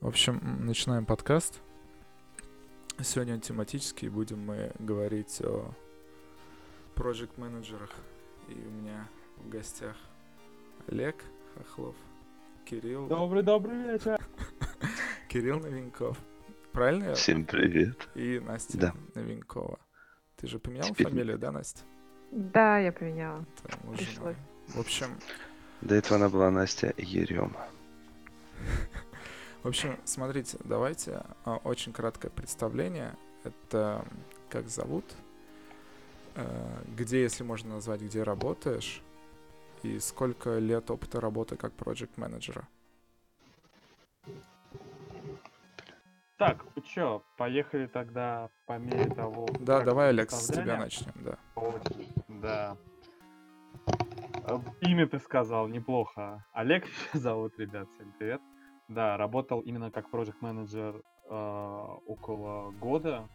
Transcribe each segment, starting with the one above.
В общем, начинаем подкаст. Сегодня он тематический, будем мы говорить о проект менеджерах И у меня в гостях Олег Хохлов, Кирилл... Добрый-добрый вечер. Кирилл Новинков. Правильно я? Всем привет. И Настя Да. Новинкова. Ты же поменяла Теперь- фамилию, да, Настя? Да, я поменяла. Пришлось. В общем, До этого она была Настя Ерема. В общем, смотрите, давайте а, очень краткое представление. Это как зовут, э, где, если можно назвать, где работаешь, и сколько лет опыта работы как проект менеджера. Так, ну чё, поехали тогда по мере того... Да, давай, Олег, с тебя начнем, да. Очень, Да. Имя ты сказал, неплохо. Олег зовут, ребят, всем привет. Да, работал именно как проект менеджер около года.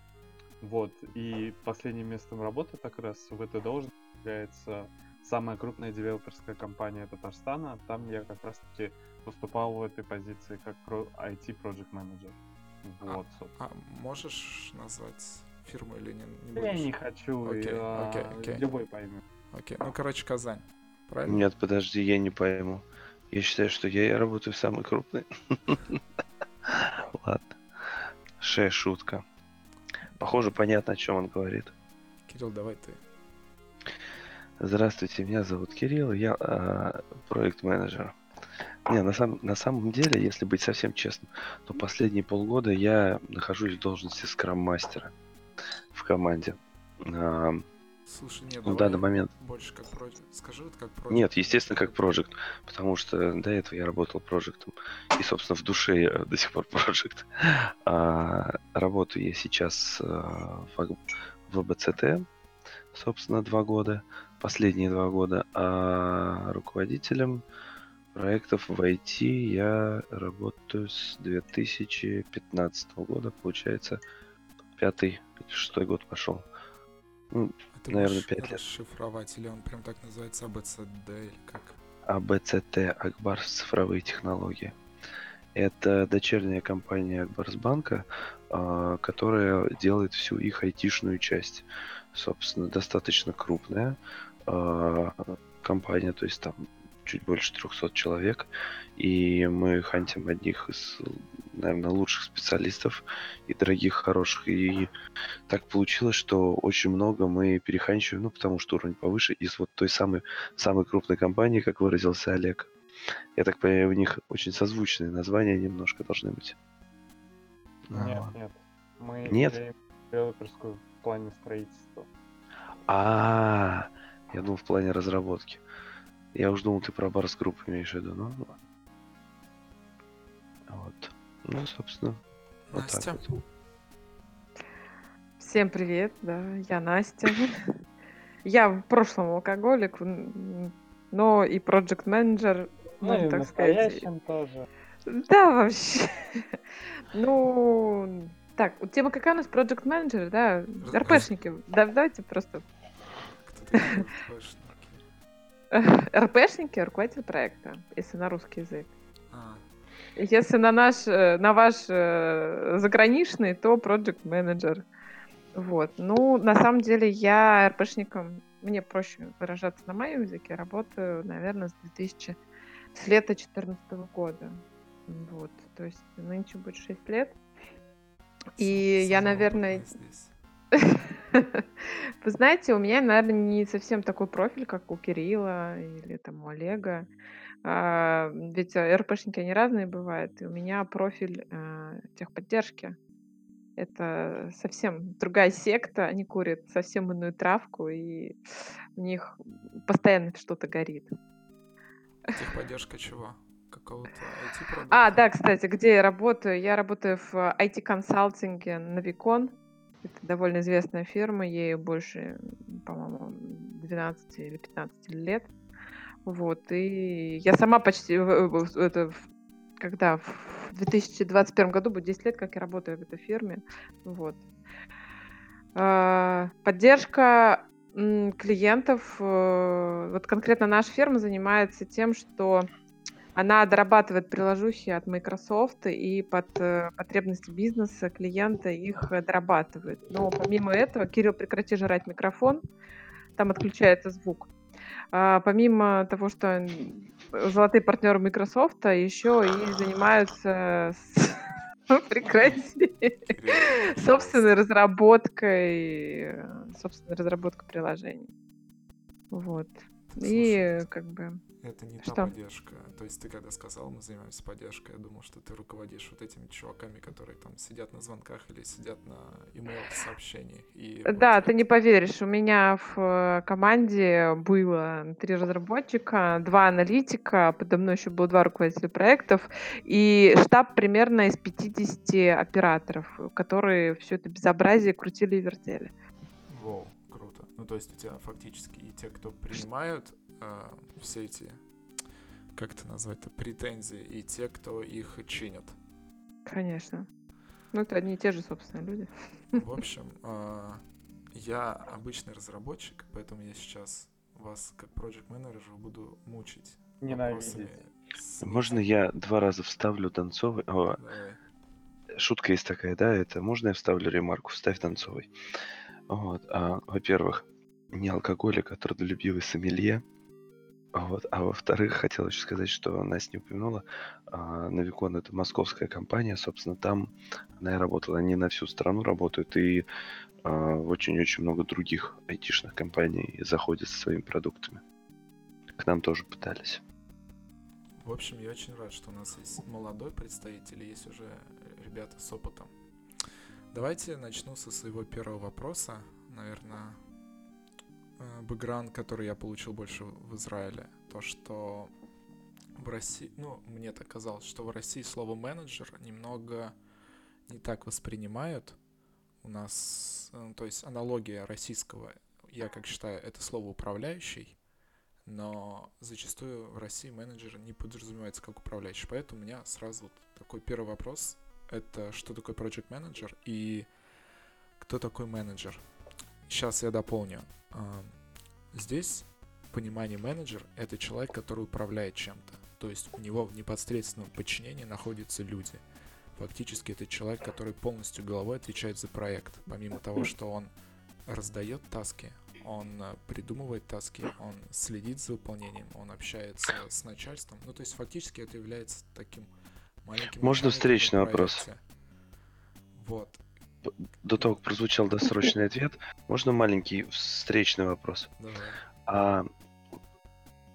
Вот, и последним местом работы как раз в этой должности является самая крупная девелоперская компания Татарстана. Там я как раз-таки выступал в этой позиции как про- IT project менеджер. Вот, собственно. А можешь назвать фирму или не, не Я будешь? не хочу, Окей, а, окей, окей. любой поймет. Окей, ну, короче, Казань. Правильно? Нет, подожди, я не пойму. Я считаю, что я работаю самый крупный. Ладно. Ше, шутка. Похоже, понятно, о чем он говорит. Кирилл, давай ты. Здравствуйте, меня зовут Кирилл, я а, проект-менеджер. Не, на, сам- на самом деле, если быть совсем честным, то последние полгода я нахожусь в должности скрам-мастера в команде. А, Слушай, нет, в данный момент больше как проект. Скажи вот как проект. Нет, естественно, как проект, потому что до этого я работал проектом, и, собственно, в душе я до сих пор проект. А, работаю я сейчас а, в, в АБЦТ, собственно, два года, последние два года, а руководителем проектов в IT я работаю с 2015 года, получается, пятый шестой год пошел. Ну, ты наверное, можешь пять лет. расшифровать, или он прям так называется АБЦД, или как? АБЦТ Акбарс цифровые технологии. Это дочерняя компания Акбарсбанка, а, которая делает всю их айтишную часть. Собственно, достаточно крупная а, компания, то есть там чуть больше 300 человек. И мы хантим одних из, наверное, лучших специалистов и дорогих, хороших. И так получилось, что очень много мы перехантиваем, ну, потому что уровень повыше, из вот той самой самой крупной компании, как выразился Олег. Я так понимаю, у них очень созвучные названия немножко должны быть. Нет, вот. нет. Мы Нет? девелоперскую в плане строительства. А, я думал в плане разработки. Я уж думал, ты про Барс Групп имеешь в виду, ну ладно. Вот. Ну, собственно, вот так Настя? вот. Всем привет, да, я Настя. Я в прошлом алкоголик, но и проект менеджер, Ну, ну, и так сказать. тоже. Да, вообще. Ну, так, вот тема какая у нас? Проект менеджер, да? РПшники. Да, давайте просто РПшники? Руководитель проекта, если на русский язык. А, Если на наш, э, на ваш э, заграничный, то project менеджер. Вот. Ну, на самом деле, я РПшником, мне проще выражаться на моем языке, работаю, наверное, с 2000, с лета 2014 года. Вот. То есть нынче будет 6 лет. И я, наверное, здесь. вы знаете, у меня, наверное, не совсем такой профиль, как у Кирилла или там у Олега. А, ведь э, РПшники, они разные бывают. И у меня профиль э, техподдержки. Это совсем другая секта. Они курят совсем иную травку, и у них постоянно что-то горит. Техподдержка чего? Какого-то IT-продукта? А, да, кстати, где я работаю? Я работаю в IT-консалтинге Навикон. Это довольно известная фирма, ей больше, по-моему, 12 или 15 лет. Вот, и я сама почти, это, когда в 2021 году будет 10 лет, как я работаю в этой фирме. Вот. А, Поддержка клиентов, э, вот конкретно наша фирма занимается тем, что Она дорабатывает приложухи от Microsoft и под э, потребности бизнеса, клиента их э, дорабатывает. Но помимо этого, Кирилл, прекрати жрать микрофон, там отключается звук. А, помимо того, что золотые партнеры Microsoft, еще и занимаются с... прекрати собственной разработкой, собственной разработкой приложений. Вот. И как бы это не Что? та поддержка. То есть ты когда сказал, мы занимаемся поддержкой, я думал, что ты руководишь вот этими чуваками, которые там сидят на звонках или сидят на email сообщениях. И Да, вот ты не поверишь, у меня в э, команде было три разработчика, два аналитика, подо мной еще было два руководителя проектов, и штаб примерно из 50 операторов, которые все это безобразие крутили и вертели. Круто. Ну, то есть у тебя фактически и те, кто принимают э, все эти, как это назвать-то, претензии, и те, кто их чинят. Конечно. Ну, это одни и те же, собственно, люди. В общем, э, я обычный разработчик, поэтому я сейчас вас, как проект менеджер буду мучить. Ненавидеть. с- Можно я два раза вставлю Донцовой? О, Давай. шутка есть такая, да, это можно я вставлю ремарку? Вставь Донцовой. Вот, а, во-первых, не алкоголик, а трудолюбивый сомелье. Вот. А во-вторых, хотел еще сказать, что Настя не упомянула, а, Навикон это московская компания, собственно, там она и работала. Они на всю страну работают, и а, очень-очень много других айтишных компаний заходят со своими продуктами. К нам тоже пытались. В общем, я очень рад, что у нас есть молодой представитель есть уже ребята с опытом. Давайте начну со своего первого вопроса. Наверное, э, бэкграунд, который я получил больше в Израиле. То, что в России, ну, мне так казалось, что в России слово менеджер немного не так воспринимают. У нас, э, то есть аналогия российского, я как считаю, это слово управляющий, но зачастую в России менеджер не подразумевается как управляющий. Поэтому у меня сразу вот такой первый вопрос. Это что такое project менеджер и кто такой менеджер? Сейчас я дополню. Здесь понимание менеджер — это человек, который управляет чем-то. То есть у него в непосредственном подчинении находятся люди. Фактически это человек, который полностью головой отвечает за проект. Помимо того, что он раздает таски, он э, придумывает таски, он следит за выполнением, он общается с начальством. Ну, то есть фактически это является таким. Можно встречный вопрос? Вот. До того, как прозвучал досрочный ответ, можно маленький встречный вопрос? Давай. А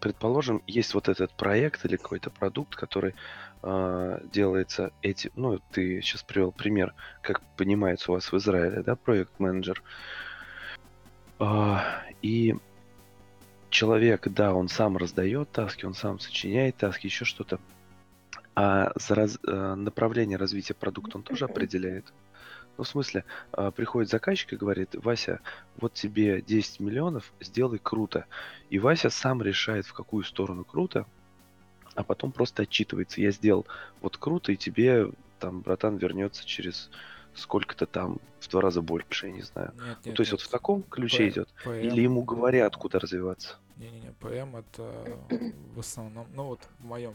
предположим, есть вот этот проект или какой-то продукт, который а, делается эти, ну, ты сейчас привел пример, как понимается у вас в Израиле, да, проект менеджер. А, и человек, да, он сам раздает таски, он сам сочиняет таски, еще что-то. А за раз- а, направление развития продукта он тоже определяет. Ну, в смысле, а, приходит заказчик и говорит, Вася, вот тебе 10 миллионов, сделай круто. И Вася сам решает, в какую сторону круто, а потом просто отчитывается. Я сделал вот круто, и тебе там, братан, вернется через сколько-то там, в два раза больше, я не знаю. Нет, Ну, нет, то есть вот нет. в таком ключе П- идет. ПМ Или ему говорят, куда развиваться. Не-не-не, ПМ это в основном, ну вот в моем,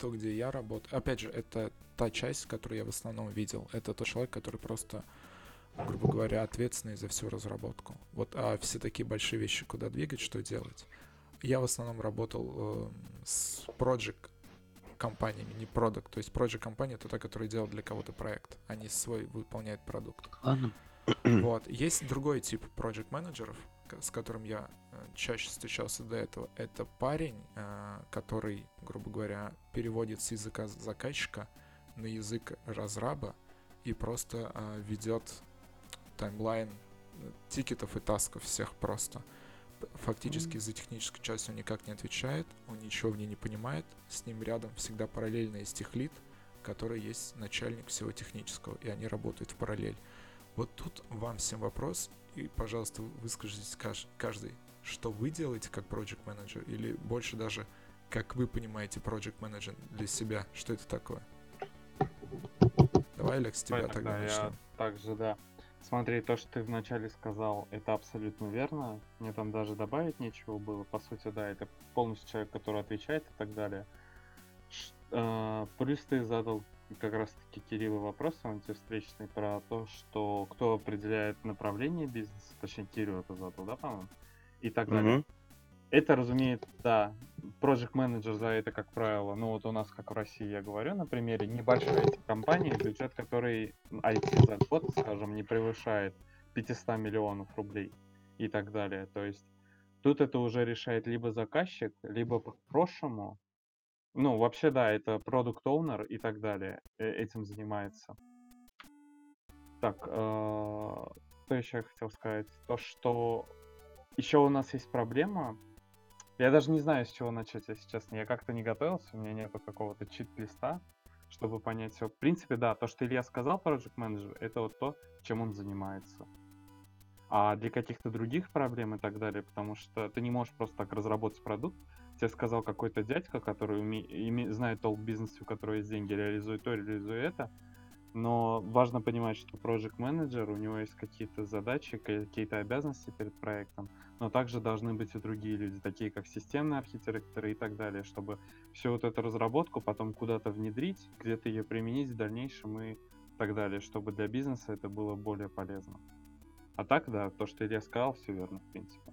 то, где я работаю, опять же, это та часть, которую я в основном видел. Это тот человек, который просто, грубо говоря, ответственный за всю разработку. Вот, а все такие большие вещи, куда двигать, что делать. Я в основном работал э, с project компаниями, не продукт. То есть project компания это та, которая делает для кого-то проект, а не свой выполняет продукт. Ладно. Вот. Есть другой тип project менеджеров, с которым я э, чаще встречался до этого. Это парень, э, который, грубо говоря, переводит с языка заказчика на язык разраба и просто э, ведет таймлайн тикетов и тасков всех просто. Фактически за техническую часть он никак не отвечает, он ничего в ней не понимает. С ним рядом всегда параллельно есть техлит, который есть начальник всего технического, и они работают в параллель. Вот тут вам всем вопрос, и, пожалуйста, выскажитесь каж- каждый, что вы делаете как project менеджер, или больше даже, как вы понимаете project менеджер для себя, что это такое? Давай, Алекс, тебя Давай тогда тогда начнем. я также, да. Смотри, то, что ты вначале сказал, это абсолютно верно. Мне там даже добавить нечего было. По сути, да, это полностью человек, который отвечает и так далее. А, плюс ты задал как раз-таки Кириллу вопрос антивстречный про то, что кто определяет направление бизнеса, точнее Кирилл это задал, да, по-моему, и так далее. Мгм. Это, разумеется, да, project менеджер за это, как правило, ну вот у нас, как в России, я говорю, на примере небольшой IT-компании, бюджет который IT за год, скажем, не превышает 500 миллионов рублей и так далее. То есть тут это уже решает либо заказчик, либо по-прошлому, ну, вообще, да, это продукт оунер и так далее, э, этим занимается. Так, э, что еще я хотел сказать? То, что еще у нас есть проблема. Я даже не знаю, с чего начать, если честно. Я как-то не готовился, у меня нету какого-то чит-листа, чтобы понять все. В принципе, да, то, что Илья сказал, Project Manager, это вот то, чем он занимается. А для каких-то других проблем и так далее, потому что ты не можешь просто так разработать продукт, тебе сказал какой-то дядька, который уме... име... знает толк в бизнесе, у которого есть деньги, реализует то, реализует это. Но важно понимать, что project менеджер у него есть какие-то задачи, какие-то обязанности перед проектом, но также должны быть и другие люди, такие как системные архитекторы и так далее, чтобы всю вот эту разработку потом куда-то внедрить, где-то ее применить в дальнейшем и так далее, чтобы для бизнеса это было более полезно. А так, да, то, что Илья сказал, все верно, в принципе.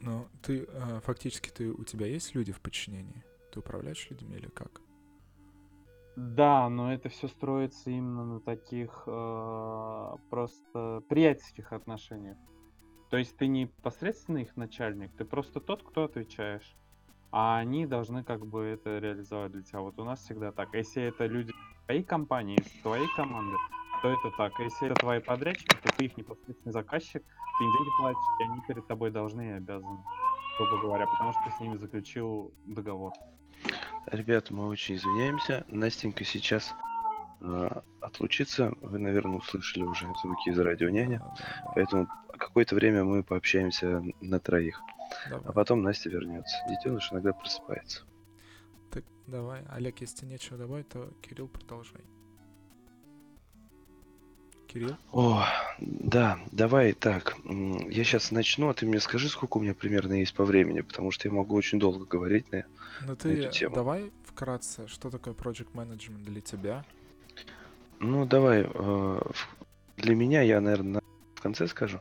Ну, ты э, фактически ты у тебя есть люди в подчинении? Ты управляешь людьми или как? Да, но это все строится именно на таких э, просто приятельских отношениях. То есть ты не непосредственно их начальник, ты просто тот, кто отвечаешь. А они должны как бы это реализовать для тебя. Вот у нас всегда так. Если это люди твоей компании, твоей команды, то это так. А если это твои подрядчики, то ты их непосредственный заказчик, ты им деньги платишь, и они перед тобой должны и обязаны, грубо говоря, потому что ты с ними заключил договор. Ребята, мы очень извиняемся. Настенька сейчас э, отлучится. Вы, наверное, услышали уже звуки из радио няня. Поэтому какое-то время мы пообщаемся на троих. Давай. А потом Настя вернется. Детеныш иногда просыпается. Так, давай. Олег, если нечего добавить, то Кирилл продолжай. Кирилл? О, да, давай так. Я сейчас начну, а ты мне скажи, сколько у меня примерно есть по времени, потому что я могу очень долго говорить на, ну, ты на эту тему. Давай вкратце, что такое project management для тебя? Ну, давай. Э, для меня, я, наверное, в конце скажу.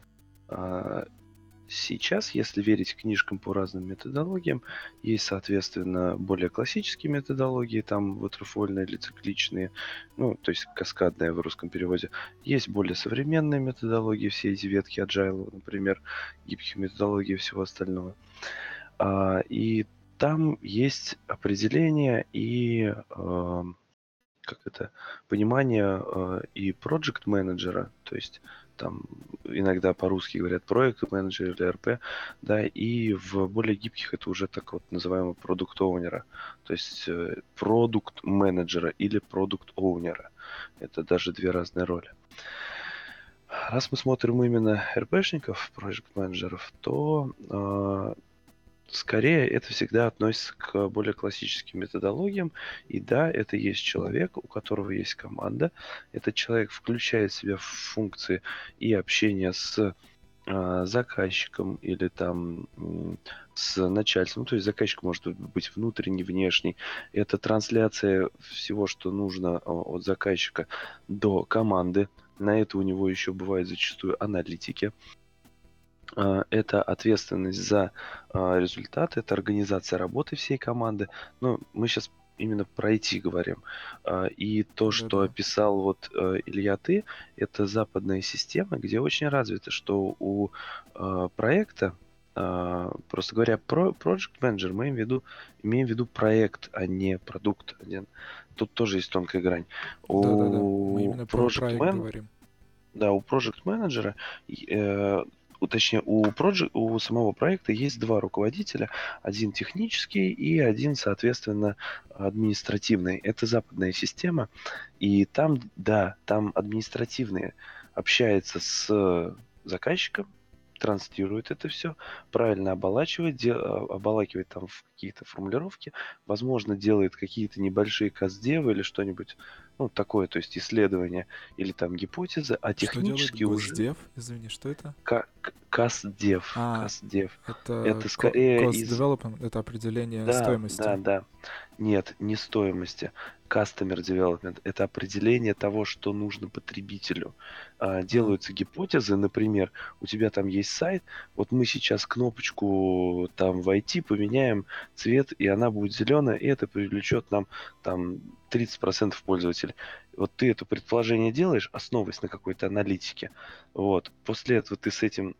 Сейчас, если верить книжкам по разным методологиям, есть, соответственно, более классические методологии, там ватерфольные или цикличные, ну, то есть каскадные в русском переводе. Есть более современные методологии, все эти ветки agile, например, гибких методологий и всего остального. А, и там есть определение и э, как это, понимание э, и проект менеджера, то есть там иногда по-русски говорят проект менеджер или РП, да, и в более гибких это уже так вот называемого продукт оунера, то есть э, продукт менеджера или продукт оунера. Это даже две разные роли. Раз мы смотрим именно РПшников, проект менеджеров, то э, скорее это всегда относится к более классическим методологиям. И да, это есть человек, у которого есть команда. Этот человек включает в себя функции и общения с э, заказчиком или там с начальством. То есть заказчик может быть внутренний, внешний. Это трансляция всего, что нужно от заказчика до команды. На это у него еще бывает зачастую аналитики. А, это ответственность за а, результат, это организация работы всей команды. Ну, мы сейчас именно про IT говорим. А, и то, что описал вот э, Илья ты, это западная система, где очень развито, что у проекта, просто говоря, про project manager, мы имеем в виду, имеем в виду проект, а не продукт один. Тут тоже есть тонкая грань. У да, да, да. Мы именно про проект man... говорим. Да, у project менеджера э, точнее, у, project, у самого проекта есть два руководителя. Один технический и один, соответственно, административный. Это западная система. И там, да, там административный общается с заказчиком, транслирует это все, правильно оболачивает, де, оболакивает там в какие-то формулировки, возможно, делает какие-то небольшие каздевы или что-нибудь, ну, такое, то есть исследование или там гипотезы, а Что технически уже Госдев? Извини, что это? к- каздев, А, каздев. это Это ко- скорее cost из... development, это определение Да, да, стоимости. да. Нет, не стоимости. Customer development– это определение того, что нужно потребителю. А, Делаются гипотезы, например, у тебя там есть сайт, вот мы сейчас кнопочку там войти поменяем цвет, и она будет зеленая, и это привлечет нам там 30% пользователей. Вот ты это предположение делаешь, основываясь на какой-то аналитике. Вот. После этого ты с этим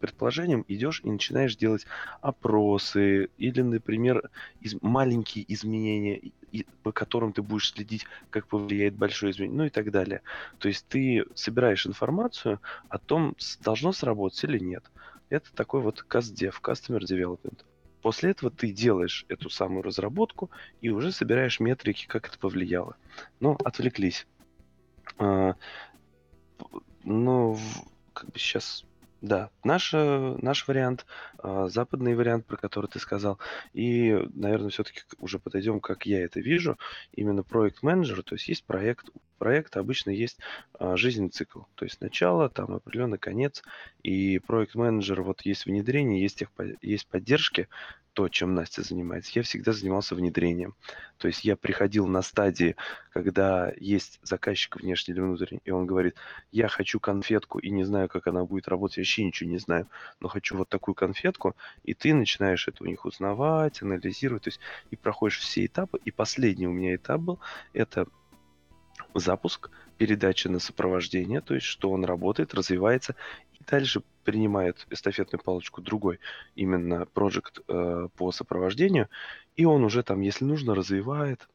предположением идешь и начинаешь делать опросы или, например, из- маленькие изменения, и- по которым ты будешь следить, как повлияет большое изменение, ну и так далее. То есть ты собираешь информацию о том, должно сработать или нет. Это такой вот CastDev, Customer Development. После этого ты делаешь эту самую разработку и уже собираешь метрики, как это повлияло. Но отвлеклись. А, в- как бы сейчас, да, наш, э, наш вариант, а, западный вариант, про который ты сказал, и, наверное, все-таки уже подойдем, как я это вижу, именно проект менеджер, то есть есть проект, у проекта обычно есть а, жизненный цикл, то есть начало, там определенный конец, и проект менеджер, вот есть внедрение, есть, техпо- есть поддержки, то, чем Настя занимается. Я всегда занимался внедрением. То есть я приходил на стадии, когда есть заказчик внешний или внутренний, и он говорит, я хочу конфетку и не знаю, как она будет работать, я вообще ничего не знаю, но хочу вот такую конфетку, и ты начинаешь это у них узнавать, анализировать, то есть и проходишь все этапы, и последний у меня этап был, это запуск, передача на сопровождение, то есть что он работает, развивается, и дальше принимает эстафетную палочку другой, именно проект э, по сопровождению, и он уже там, если нужно, развивает,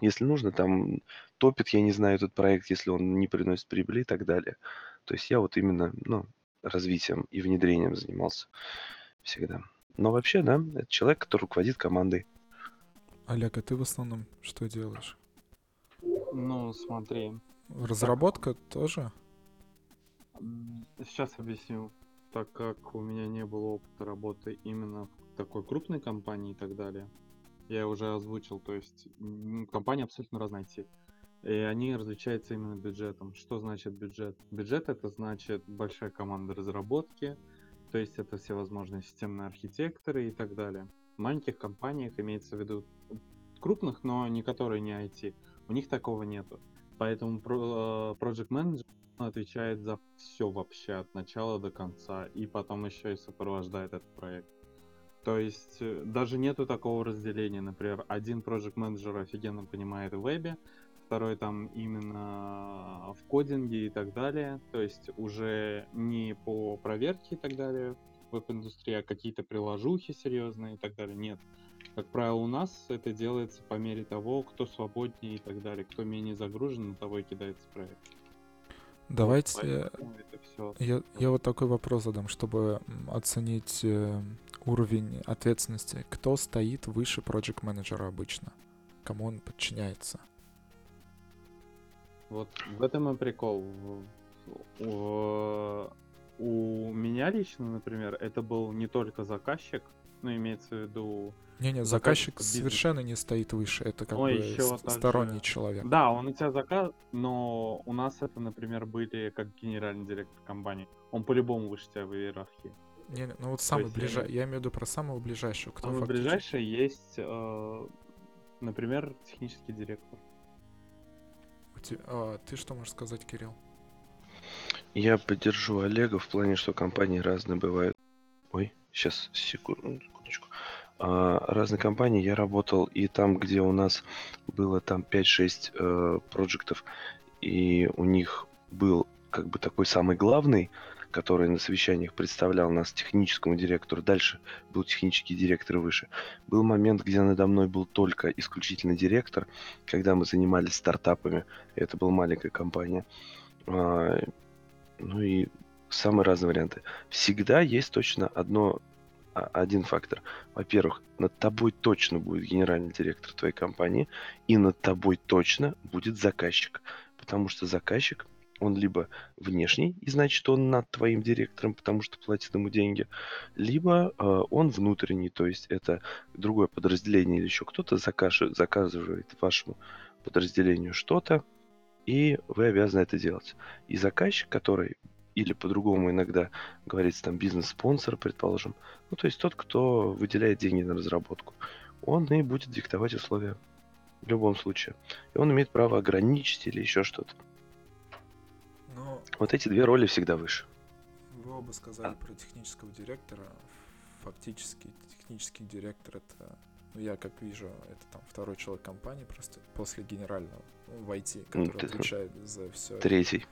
если нужно, там топит, я не знаю, этот проект, если он не приносит прибыли и так далее. То есть я вот именно, ну, развитием и внедрением занимался всегда. Но вообще, да, это человек, который руководит командой. Олег, а ты в основном что делаешь? Ну, смотри. Разработка тоже? м, Сейчас объясню. Так как у меня не было опыта работы именно в такой крупной компании и так далее, я уже озвучил, то есть компания абсолютно разная тип. И они различаются именно бюджетом. Что значит бюджет? Бюджет это значит большая команда разработки, то есть это всевозможные системные архитекторы и так далее. В маленьких компаниях имеется в виду крупных, но не которые не IT. У них такого нету. Поэтому э, Project Manager отвечает за все вообще от начала до конца и потом еще и сопровождает этот проект. То есть э, даже нету такого разделения. Например, один Project Manager офигенно понимает в вебе, второй там именно в кодинге и так далее. То есть уже не по проверке и так далее веб-индустрии, а какие-то приложухи серьезные и так далее. Нет. Как правило, у нас это делается по мере того, кто свободнее и так далее. Кто менее загружен, на того и кидается проект. Вот, Давайте все. я, я вот такой вопрос задам, чтобы оценить э, уровень ответственности. Кто стоит выше проект менеджера обычно? Кому он подчиняется? Вот в этом и прикол. У, у меня лично, например, это был не только заказчик, но имеется в виду... Не-не, Заказчик бизнес. совершенно не стоит выше. Это как бы также- сторонний человек. Да, он у тебя заказ, но у нас это, например, были как генеральный директор компании. Он по-любому выше тебя в иерархии. Не, не, ну вот самый ближайший. имею- Я имею в виду про самого ближайшего. Кто Самый фактически- ближайший есть, э, например, технический директор. А, ты что можешь сказать, Кирилл? Я поддержу Олега в плане, что компании разные бывают. Ой, сейчас, секундочку. А, разные компании я работал и там, где у нас было там 5-6 э, проектов, и у них был как бы такой самый главный, который на совещаниях представлял нас техническому директору. Дальше был технический директор выше. Был момент, где надо мной был только исключительно директор, когда мы занимались стартапами. Это была маленькая компания. А, ну и самые разные варианты. Всегда есть точно одно, а- один фактор. Во-первых, над тобой точно будет генеральный директор твоей компании, и над тобой точно будет заказчик. Потому что заказчик он либо внешний, и значит он над твоим директором, потому что платит ему деньги, либо э, он внутренний, то есть это другое подразделение или еще кто-то закаж- заказывает вашему подразделению что-то, и вы обязаны это делать. И заказчик, который или по-другому иногда говорится там бизнес-спонсор, предположим, ну то есть тот, кто выделяет деньги на разработку, он и будет диктовать условия в любом случае. И он имеет право ограничить или еще что-то. Вот эти две роли всегда выше. вы оба сказали про технического директора. Фактически технический директор это, ну я как вижу, это там второй человек компании просто после генерального ну, в IT, который ты- отвечает за все. Третий.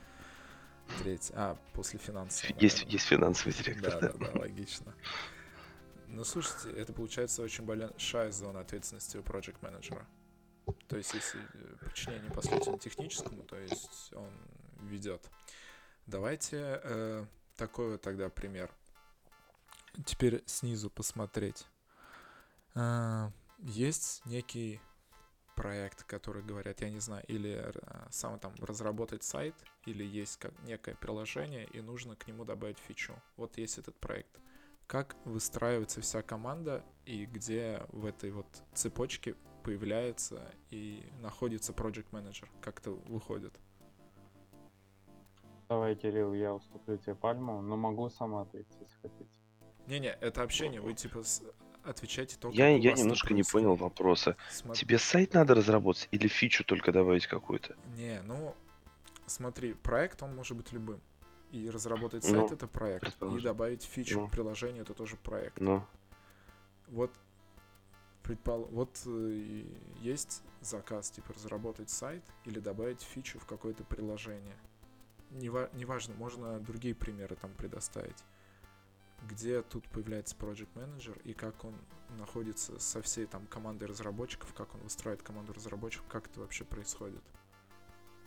Третий. А, после финансового. Есть, наверное. есть финансовый директор. Да, да, да, логично. Ну, слушайте, это получается очень большая зона ответственности у project менеджера. То есть, если э, подчинение непосредственно техническому, то есть он ведет. Давайте э, такой вот тогда пример. Теперь снизу посмотреть. А, есть некий проект, который говорят, я не знаю, или э, сам там разработать сайт, или есть как некое приложение, и нужно к нему добавить фичу. Вот есть этот проект. Как выстраивается вся команда, и где в этой вот цепочке появляется и находится project менеджер, как это выходит. Давай, Кирилл, я уступлю тебе пальму, но могу сама ответить, если хотите. Не-не, это общение, вы типа с- отвечайте только Я, я немножко не понял вопроса. Смо- Тебе сайт надо разработать или фичу только добавить какую-то? Не, ну, смотри, проект, он может быть любым. И разработать Ну, сайт — это проект. И добавить фичу Ну. в приложение — это тоже проект. Ну, Вот, предпол... вот э, есть заказ, типа, разработать сайт или добавить фичу в какое-то приложение. Нева- Неважно, можно другие примеры там предоставить. Где тут появляется project менеджер и как он находится со всей там командой разработчиков, как он выстраивает команду разработчиков, как это вообще происходит.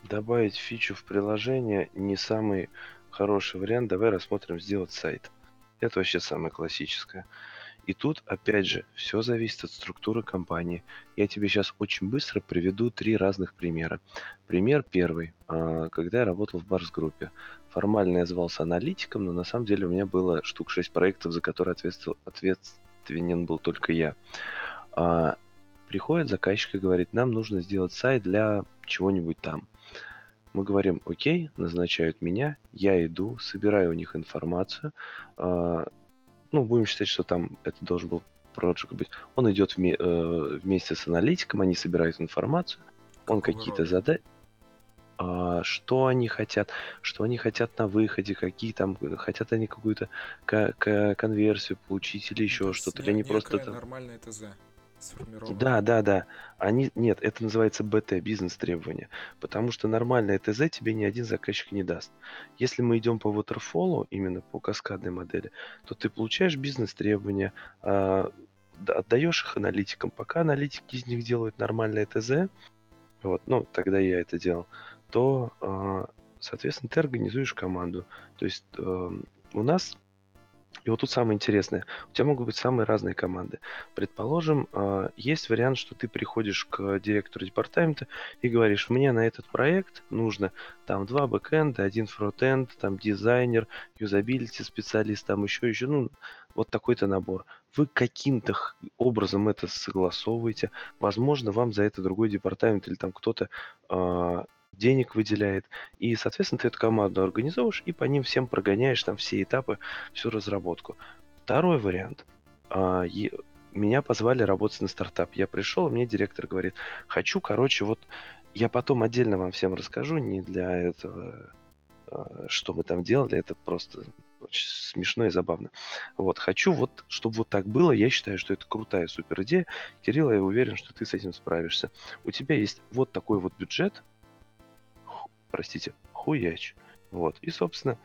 добавить фичу в приложение не самый хороший вариант. Давай рассмотрим сделать сайт. Это вообще самое классическое. И тут, опять же, все зависит от структуры компании. Я тебе сейчас очень быстро приведу три разных примера. Пример первый. а, Когда я работал в Барс-группе. Формально я звался аналитиком, но на самом деле у меня было штук 6 проектов, за которые ответствовал- ответственен был только я. А, Приходит заказчик и говорит, нам нужно сделать сайт для чего-нибудь там. Мы говорим, окей, назначают меня, я иду, собираю у них информацию. А, ну, будем считать, что там это должен был проект быть. Он идет вме- э, вместе с аналитиком, они собирают информацию, он Какого какие-то рода? задачи. что они хотят, что они хотят на выходе, какие там, э, хотят они какую-то ко- ко- конверсию получить или еще то есть что-то, или они просто нормальное ТЗ сформировано. Да, да, да. Они, нет, это называется БТ, бизнес требования. Потому что нормальное ТЗ тебе ни один заказчик не даст. Если мы идем по waterfall, именно по каскадной модели, то ты получаешь бизнес требования, а, отдаешь их аналитикам. Пока аналитики из них делают нормальное ТЗ, вот, ну, тогда я это делал, то, а, соответственно, ты организуешь команду. То есть эм, у нас и вот тут самое интересное. У тебя могут быть самые разные команды. Предположим, а, есть вариант, что ты приходишь к директору департамента и говоришь, мне на этот проект нужно там два бэкэнда, один фронтенд, там дизайнер, юзабилити специалист, там еще, еще, ну, вот такой-то набор. Вы каким-то образом это согласовываете. Возможно, вам за это другой департамент или там кто-то а, денег выделяет. И, соответственно, ты эту команду организовываешь и по ним всем прогоняешь там все этапы, всю разработку. Второй вариант. А, меня позвали работать на стартап. Я пришел, мне директор говорит, хочу, короче, вот я потом отдельно вам всем расскажу, не для этого, а, что мы там делали, это просто очень смешно и забавно. Вот, хочу вот, чтобы вот так было, я считаю, что это крутая супер идея. Кирилл, я уверен, что ты с этим справишься. У тебя есть вот такой вот бюджет, простите, хуяч. Вот, и, собственно,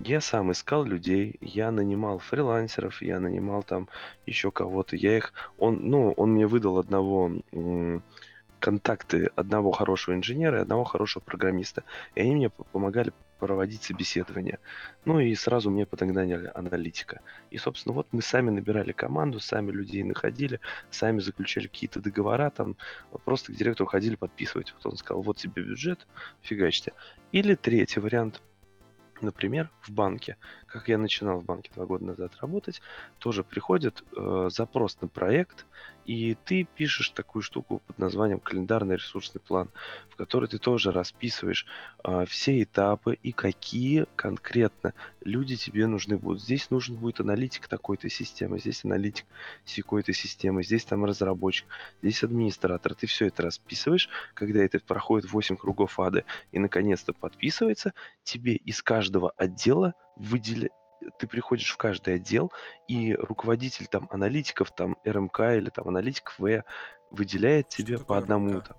я сам искал людей, я нанимал фрилансеров, я нанимал там еще кого-то. Я их, он, ну, он мне выдал одного контакты одного хорошего инженера и одного хорошего программиста. И они мне помогали проводить собеседование. Ну и сразу мне подогнали аналитика. И, собственно, вот мы сами набирали команду, сами людей находили, сами заключали какие-то договора, там просто к директору ходили подписывать. Вот он сказал, вот тебе бюджет, фигачьте. Или третий вариант, Например, в банке, как я начинал в банке два года назад работать, тоже приходит э, запрос на проект, и ты пишешь такую штуку под названием календарный ресурсный план, в который ты тоже расписываешь э, все этапы и какие конкретно люди тебе нужны будут. Здесь нужен будет аналитик такой-то системы, здесь аналитик какой-то системы, здесь там разработчик, здесь администратор. Ты все это расписываешь, когда это проходит 8 кругов ада и наконец-то подписывается, тебе из каждого отдела выделя ты приходишь в каждый отдел, и руководитель там аналитиков, там РМК или там аналитик В выделяет тебе по одному РМК? там.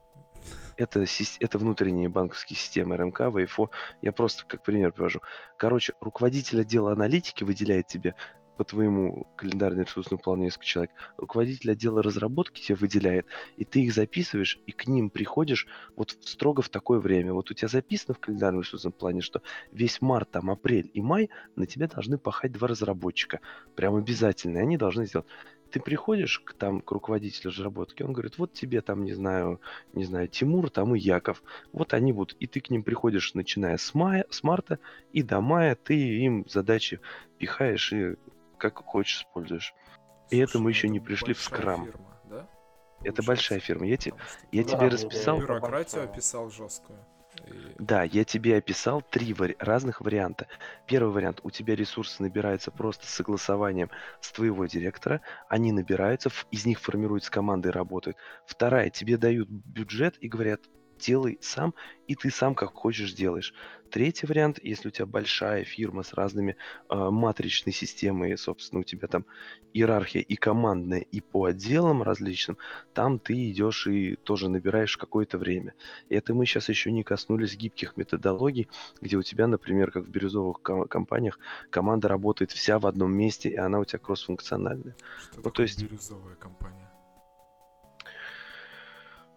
Это, это внутренние банковские системы РМК, ВФО. Я просто как пример привожу. Короче, руководитель отдела аналитики выделяет тебе по твоему календарно-ресурсному плану несколько человек, руководитель отдела разработки тебя выделяет, и ты их записываешь, и к ним приходишь вот строго в такое время. Вот у тебя записано в календарном ресурсном плане, что весь март, там, апрель и май на тебя должны пахать два разработчика. Прям обязательно. И они должны сделать ты приходишь к, там, к руководителю разработки, он говорит, вот тебе там, не знаю, не знаю, Тимур, там и Яков, вот они будут, и ты к ним приходишь, начиная с мая, с марта, и до мая ты им задачи пихаешь и как хочешь используешь. И это мы ну еще не пришли в скрам. фирма, да? Это большая фирма. Я, те- я Да, тебе расписал, бюро- Бюрократию описал жесткую. И- да, я тебе описал три вари- разных варианта. Первый вариант, у тебя ресурсы набираются просто с согласованием с твоего директора, они набираются, из них формируются команды и работают. Вторая, тебе дают бюджет и говорят, делай сам, и ты сам как хочешь делаешь. Третий вариант, если у тебя большая фирма с разными э, матричной системой, собственно, у тебя там иерархия и командная, и по отделам различным, там ты идешь и тоже набираешь какое-то время. Это мы сейчас еще не коснулись гибких методологий, где у тебя, например, как в бирюзовых ко- компаниях, команда работает вся в одном месте, и она у тебя кроссфункциональная. Что то такое есть- бирюзовая компания?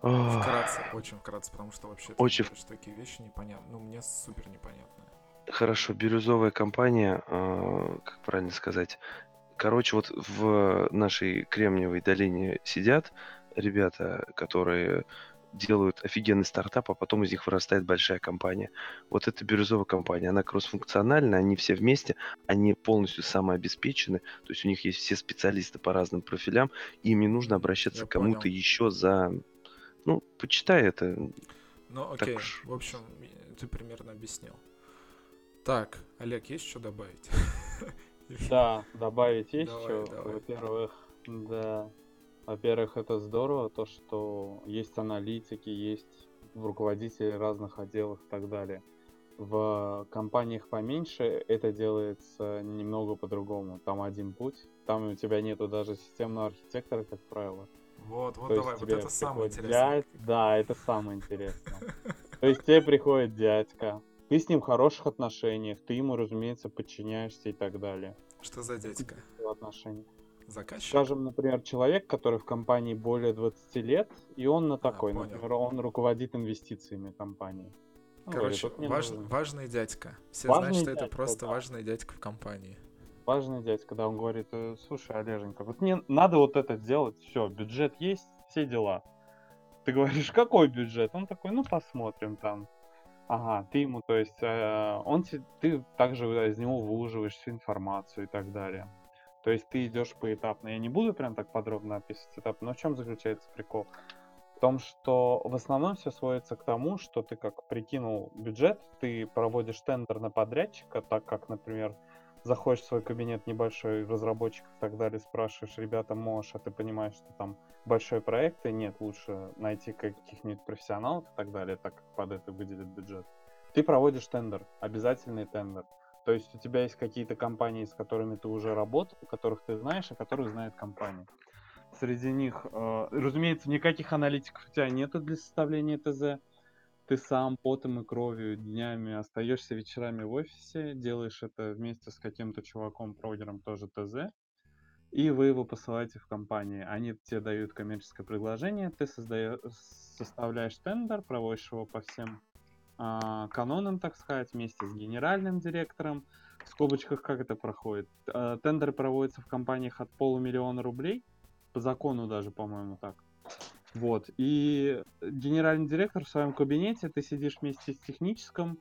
Вкратце, очень вкратце, потому что вообще ты Очень говоришь такие вещи непонятны. Ну, мне супер непонятно. Хорошо, бирюзовая компания, э, как правильно сказать, короче, вот в нашей Кремниевой долине сидят ребята, которые делают офигенный стартап, а потом из них вырастает большая компания. Вот это бирюзовая компания, она кроссфункциональна, они все вместе, они полностью самообеспечены, то есть у них есть все специалисты по разным профилям, и им не нужно обращаться Я к кому-то еще за... Ну, почитай это. Ну, Так окей, уж. в общем, ты примерно объяснил. Так, Олег, есть что добавить? Да, добавить есть Давай, что? Во-первых, да. Во-первых, это здорово, то, что есть аналитики, есть руководители разных отделов и так далее. В компаниях поменьше это делается немного по-другому. Там один путь, там у тебя нету даже системного архитектора, как правило. Вот, вот То давай, вот это самое интересное. дядь- Да, это самое интересное. То есть тебе приходит дядька, ты с ним в хороших отношениях, ты ему, разумеется, подчиняешься и так далее. Что за дядька? В отношениях. Заказчик? Скажем, например, человек, который в компании более 20 лет, и он на такой, понял. например, он руководит инвестициями компании. Говорит, Короче, «Вот мне важ- важный дядька. Все Важный знают, что это дядька, просто да. важный дядька в компании. Важный дядька, да, он говорит, «Э, слушай, Олеженька, вот мне надо вот это сделать, все, бюджет есть, все дела. Ты говоришь, какой бюджет? Он такой, ну посмотрим там. Ага, ты ему, то есть, э, он, ты также из него выуживаешь всю информацию и так далее. То есть ты идешь поэтапно. Я не буду прям так подробно описывать этап, но в чем заключается прикол? В том, что в основном все сводится к тому, что ты как прикинул бюджет, ты проводишь тендер на подрядчика, так как, например, заходишь в свой кабинет небольшой разработчиков и так далее, спрашиваешь, ребята, можешь, а ты понимаешь, что там большой проект, и нет, лучше найти каких-нибудь профессионалов и так далее, так как под это выделят бюджет. Ты проводишь тендер, обязательный тендер. То есть у тебя есть какие-то компании, с которыми ты уже работал, которых ты знаешь, а которых знает компания. Среди них, э, разумеется, никаких аналитиков у тебя нету для составления ТЗ. Ты сам потом и кровью днями остаешься вечерами в офисе, делаешь это вместе с каким-то чуваком, прогером тоже ТЗ, и вы его посылаете в компании. Они тебе дают коммерческое предложение, ты создаешь, составляешь тендер, проводишь его по всем а, каноном, так сказать, вместе с генеральным директором. В скобочках как это проходит? А, тендеры проводятся в компаниях от полумиллиона рублей, по закону даже, по-моему, так. Вот. И генеральный директор в своем кабинете, ты сидишь вместе с техническим,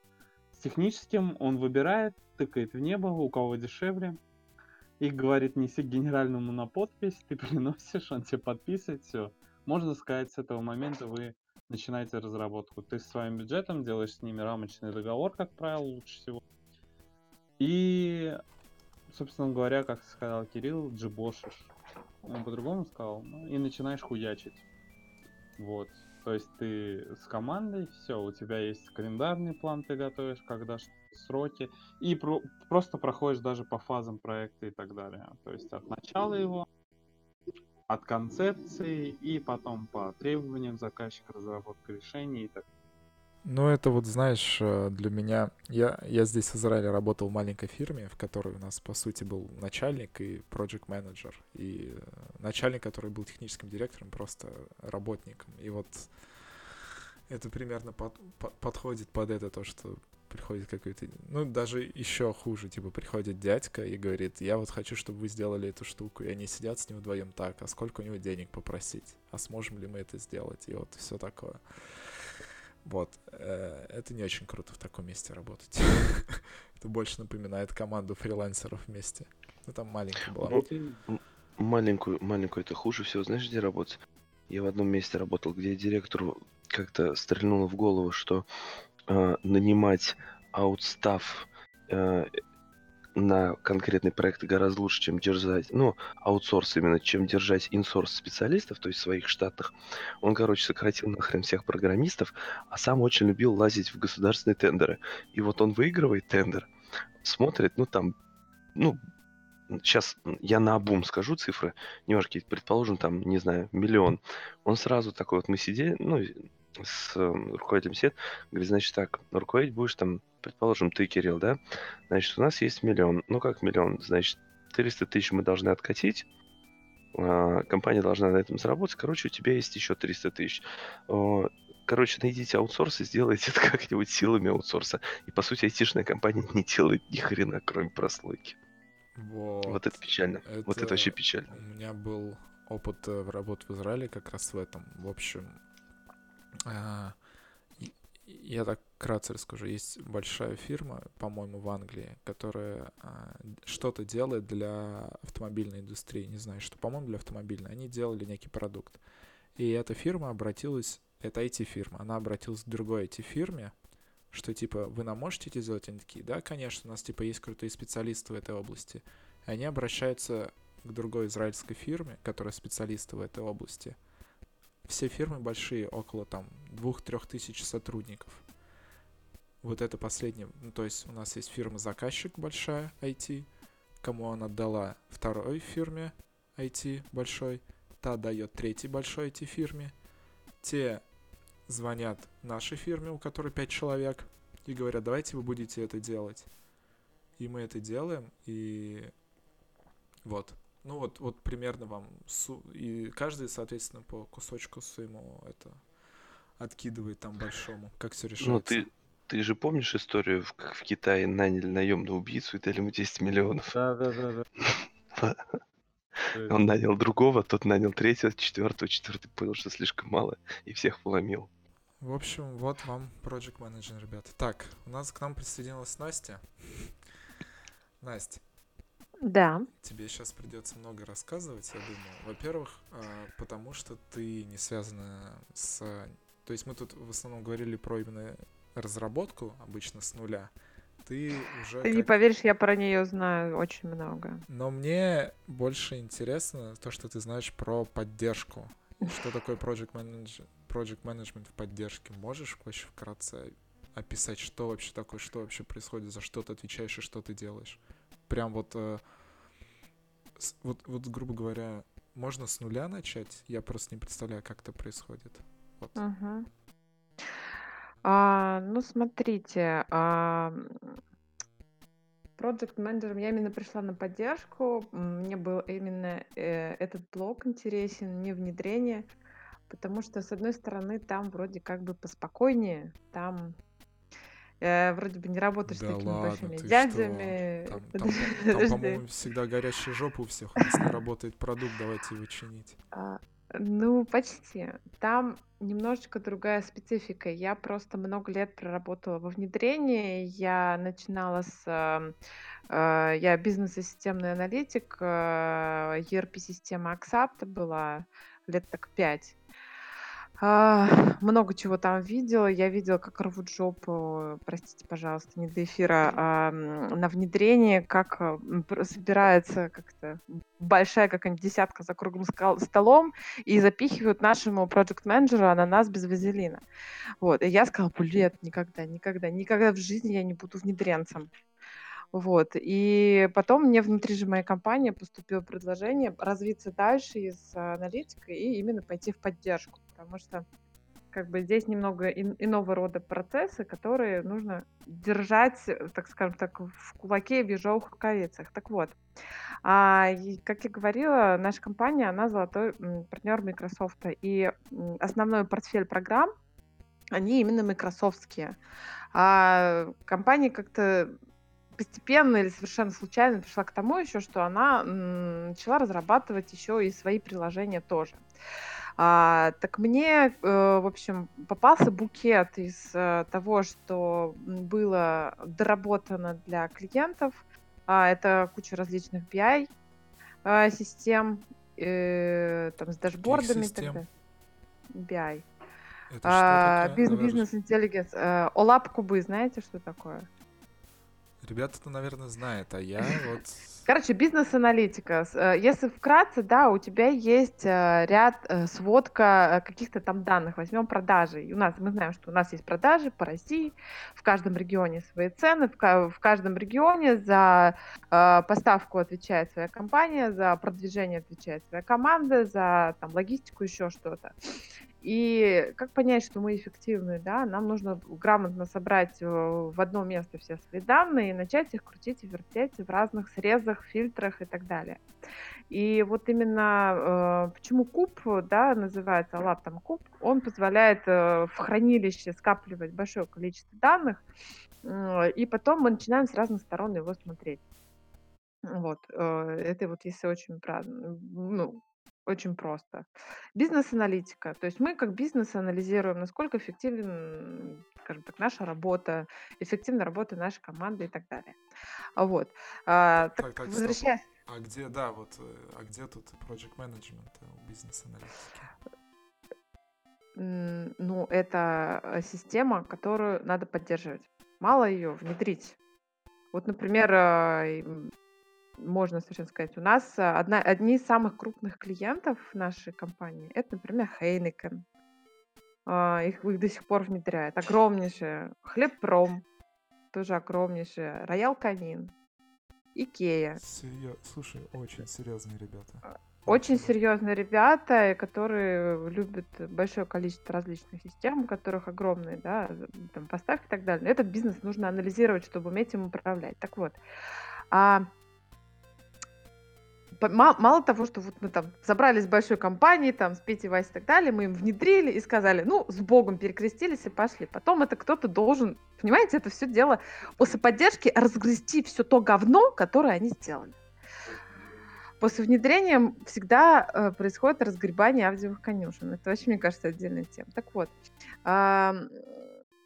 с техническим, он выбирает, тыкает в небо, у кого дешевле, и говорит, неси генеральному на подпись, ты приносишь, он тебе подписывает, все. Можно сказать, с этого момента вы начинаете разработку. Ты с своим бюджетом делаешь с ними рамочный договор, как правило, лучше всего. И, собственно говоря, как сказал Кирилл, джибошишь. Он по-другому сказал, ну, и начинаешь хуячить. Вот. То есть ты с командой, все, у тебя есть календарный план, ты готовишь, когда сроки, и про просто проходишь даже по фазам проекта и так далее. То есть от начала его, от концепции и потом по требованиям заказчика, разработка решений и так далее. Ну, это вот, знаешь, э, для меня... Я, я здесь в Израиле работал в маленькой фирме, в которой у нас, по сути, был начальник и project менеджер И э, начальник, который был техническим директором, просто работником. И вот это примерно под, под, подходит под это то, что приходит какой-то... Ну, даже еще хуже, типа, приходит дядька и говорит, я вот хочу, чтобы вы сделали эту штуку. И они сидят с ним вдвоем так, а сколько у него денег попросить? А сможем ли мы это сделать? И вот все такое. Вот. Э, это не очень круто в таком месте работать. Это больше напоминает команду фрилансеров вместе. Ну, там маленькая была. Ну, маленькую, маленькую это хуже всего. Знаешь, где работать? Я в одном месте работал, где директору как-то стрельнуло в голову, что э, нанимать аутстав э, на конкретный проект гораздо лучше, чем держать, ну, аутсорс именно, чем держать инсорс специалистов, то есть своих штатных. Он, короче, сократил нахрен всех программистов, а сам очень любил лазить в государственные тендеры. И вот он выигрывает тендер, смотрит, ну, там, ну, сейчас я на обум скажу цифры, немножко, предположим, там, не знаю, миллион. Он сразу такой вот, мы сидели, ну, с эм, руководителем сет, говорит, значит так, руководить будешь там, предположим, ты, Кирилл, да? Значит, у нас есть миллион. Ну как миллион? Значит, 300 тысяч мы должны откатить, а, компания должна на этом заработать. Короче, у тебя есть еще 300 тысяч. Короче, найдите аутсорс и сделайте это как-нибудь силами аутсорса. И, по сути, айтишная компания не делает ни хрена, кроме прослойки. Вот, вот это печально. Это... Вот это вообще печально. У меня был опыт э, работы в Израиле как раз в этом. В общем, я так вкратце расскажу. Есть большая фирма, по-моему, в Англии, которая а, что-то делает для автомобильной индустрии. Не знаю, что, по-моему, для автомобильной. Они делали некий продукт. И эта фирма обратилась, это IT-фирма, она обратилась к другой IT-фирме, что типа вы нам можете это сделать? Они такие, да, конечно, у нас типа есть крутые специалисты в этой области. И они обращаются к другой израильской фирме, которая специалисты в этой области – все фирмы большие, около там двух-трех тысяч сотрудников. Вот это последнее. Ну, то есть у нас есть фирма-заказчик большая, IT, кому она отдала второй фирме IT большой, та дает третьей большой IT-фирме, те звонят нашей фирме, у которой пять человек, и говорят, давайте вы будете это делать. И мы это делаем, и вот. Ну вот, вот примерно вам су... и каждый, соответственно, по кусочку своему это откидывает там большому, как все решается. Ну ты, ты же помнишь историю, как в Китае наняли наемного убийцу и дали ему 10 миллионов? Да, да, да, да. Он нанял другого, тот нанял третьего, четвертого, четвертый понял, что слишком мало, и всех поломил. В общем, вот вам Project Manager, ребята. Так, у нас к нам присоединилась Настя. Настя, да. Тебе сейчас придется много рассказывать, я думаю. Во-первых, а, потому что ты не связана с... То есть мы тут в основном говорили про именно разработку, обычно с нуля. Ты уже... Ты как... не поверишь, я про нее знаю очень много. Но мне больше интересно то, что ты знаешь про поддержку. Что такое project, manage... project management в поддержке? Можешь очень вкратце описать, что вообще такое, что вообще происходит, за что ты отвечаешь и что ты делаешь? Прям вот, э, вот, вот, грубо говоря, можно с нуля начать? Я просто не представляю, как это происходит. Вот. Угу. А, ну, смотрите, а, Project менеджером я именно пришла на поддержку. Мне был именно э, этот блок интересен, не внедрение, потому что, с одной стороны, там вроде как бы поспокойнее, там э, вроде бы не работаешь с Да такими ладно, большими дядями. что? Там, там, там, по-моему, всегда горящая жопа у всех. Не работает продукт, давайте его чинить. А, ну, почти. Там немножечко другая специфика. Я просто много лет проработала во внедрении. Я начинала с... эм, э, Я бизнес и системный аналитик. э, ERP-система Axapta была лет так пять. А, Много чего там видела. Я видела, как рвут жопу, простите, пожалуйста, не до эфира, а, на внедрение, как пр- собирается как-то большая какая-нибудь десятка за круглым столом и запихивают нашему проект-менеджеру ананас без вазелина. Вот. И я сказала, блин, никогда, никогда, никогда в жизни я не буду внедренцем. Вот. И потом мне внутри же моей компании поступило предложение развиться дальше из а, аналитика и именно пойти в поддержку, потому что как бы здесь немного ин- иного рода процессы, которые нужно держать, э, так скажем так, в кулаке и в ежовых рукавицах. Так вот, а, и, как я говорила, наша компания, она золотой партнер Microsoft, и основной портфель программ, они именно майкрософтские. А компания как-то постепенно или совершенно случайно пришла к тому еще, что она начала разрабатывать еще и свои приложения тоже. А, так мне, э, в общем, попался букет из э, того, что было доработано для клиентов. А, это куча различных BI а, систем, э, там с дашбордами далее. BI. Это А, Бизнес интеллигенс. Э, OLAP кубы, знаете, что такое? Ребята-то, наверное, знают, а я вот... Короче, бизнес-аналитика. Э, Если вкратце, да, у тебя есть э, ряд, э, сводка каких-то там данных. Возьмем продажи. У нас, мы знаем, что у нас есть продажи по России, в каждом регионе свои цены, в, ка- в каждом регионе за поставку отвечает своя компания, за продвижение отвечает своя команда, за там, логистику, еще что-то. И как понять, что мы эффективны, да? Нам нужно грамотно собрать э, в одно место все свои данные и начать их крутить и вертеть в разных срезах, фильтрах и так далее. И вот именно э, почему куб, да, называется лаптом куб, он позволяет э, в хранилище скапливать большое количество данных, э, и потом мы начинаем с разных сторон его смотреть. Вот, э, это вот если очень, ну, очень просто. Бизнес-аналитика. То есть мы как бизнес анализируем, насколько эффективен, скажем так, наша работа, эффективна работа нашей команды и так далее. А Вот. А, Так, так, возвращаясь... А где, да, вот, э, а где тут project management у бизнес-аналитики? Ну, это э, система, которую надо поддерживать. Мало ее внедрить. Вот, например, можно совершенно сказать, у нас а, одна, одни из самых крупных клиентов нашей компании, это, например, Heineken. А, Их, их до сих пор внедряют. Огромнейшая. Хлебпром, тоже огромнейшая. Роял Канин. Икея. Серьё- Слушай, очень серьезные ребята. Очень серьёзно. серьезные ребята, которые любят большое количество различных систем, у которых огромные да, там, поставки и так далее. Этот бизнес нужно анализировать, чтобы уметь им управлять. Так вот, а, мало того, что вот мы там собрались с большой компанией, там, с Петей, Васей и так далее, мы им внедрили и сказали, ну, с Богом перекрестились и пошли. Потом это кто-то должен, понимаете, это все дело после поддержки разгрести все то говно, которое они сделали. После внедрения всегда э, происходит разгребание авдиевых конюшен. Это вообще, мне кажется, отдельная тема. Так вот, ам,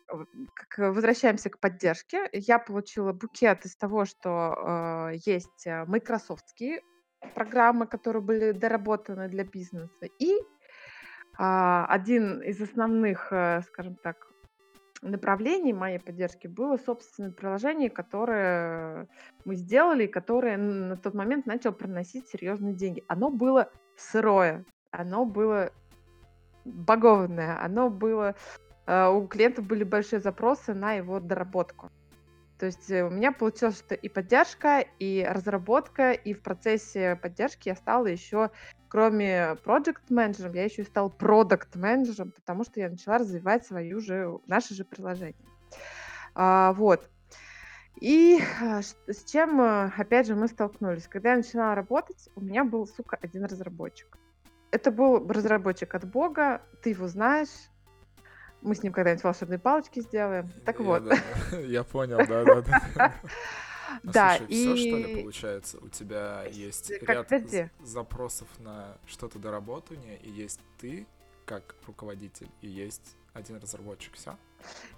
в- к- возвращаемся к поддержке. Я получила букет из того, что э, есть э, майкрософтские программы, которые были доработаны для бизнеса, и а, один из основных, э, скажем так, направлений моей поддержки было собственное приложение, которое мы сделали, которое на тот момент начало приносить серьезные деньги. Оно было сырое, оно было багованное, оно было... э, У клиентов были большие запросы на его доработку. То есть э, у меня получилось, что и поддержка, и разработка, и в процессе поддержки я стала еще, кроме проект менеджером, я еще и стала продукт менеджером, потому что я начала развивать свою же, наше же приложение. А, вот. И а, с чем, э, опять же, мы столкнулись? Когда я начала работать, у меня был, сука, один разработчик. Это был разработчик от Бога, ты его знаешь, Мы с ним когда-нибудь волшебные палочки сделаем. Так Я, вот. да, я понял, да, да, да. Да, слушай, все, что ли, и получается? У тебя есть как, ряд запросов на что-то доработание, и есть ты, как руководитель, и есть один разработчик. Все?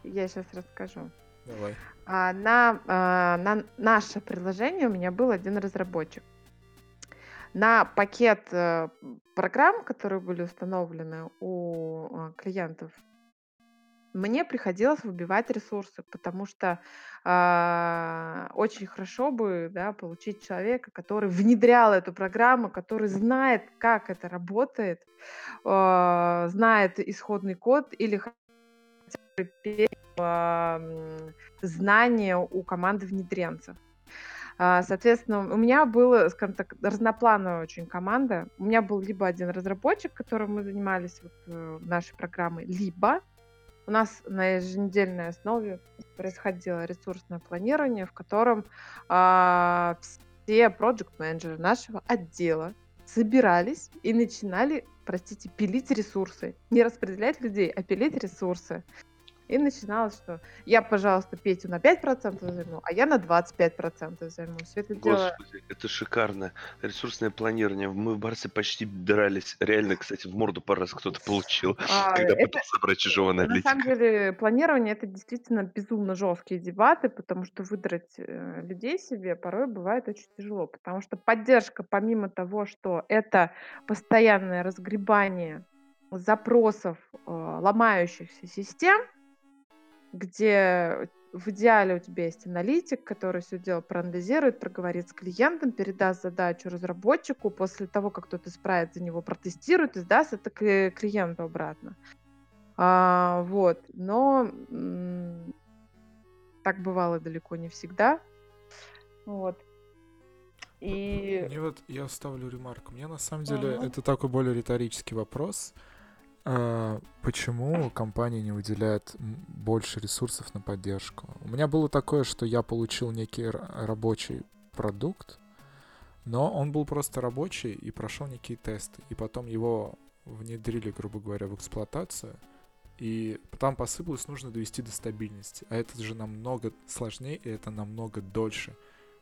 Я сейчас расскажу. Давай. А, на, а, на наше приложение у меня был один разработчик. На пакет э, программ, которые были установлены у а, клиентов, мне приходилось выбивать ресурсы, потому что а, очень хорошо бы да, получить человека, который внедрял эту программу, который знает, как это работает, а, знает исходный код или м, знания у команды внедренцев. Соответственно, у меня была, скажем так, разноплановая очень команда. У меня был либо один разработчик, которым мы занимались вот, э, нашей программой, либо у нас на еженедельной основе происходило ресурсное планирование, в котором а, все проект-менеджеры нашего отдела собирались и начинали, простите, пилить ресурсы. Не распределять людей, а пилить ресурсы. И начиналось, что я, пожалуйста, Петю на 5% займу, а я на 25% займу. Все это дело... Господи, это шикарно. Ресурсное планирование. Мы в Барсе почти дрались. Реально, кстати, в морду пару раз кто-то получил, А, когда это, пытался собрать чужого на самом аналитика. деле, планирование это действительно безумно жесткие дебаты, потому что выдрать э, людей себе порой бывает очень тяжело, потому что поддержка, помимо того, что это постоянное разгребание запросов э, ломающихся систем, где в идеале у тебя есть аналитик, который все дело проанализирует, проговорит с клиентом, передаст задачу разработчику, после того, как тот исправит за него, протестирует и сдаст это кли- клиенту обратно. А, вот, но м, так бывало далеко не всегда. Вот. И Мне вот, я вставлю ремарку. Мне на самом деле Мгм. это такой более риторический вопрос. Почему компания не выделяет больше ресурсов на поддержку? У меня было такое, что я получил некий рабочий продукт, но он был просто рабочий и прошел некие тесты. И потом его внедрили, грубо говоря, в эксплуатацию. И там посыпалось, нужно довести до стабильности. А это же намного сложнее, и это намного дольше.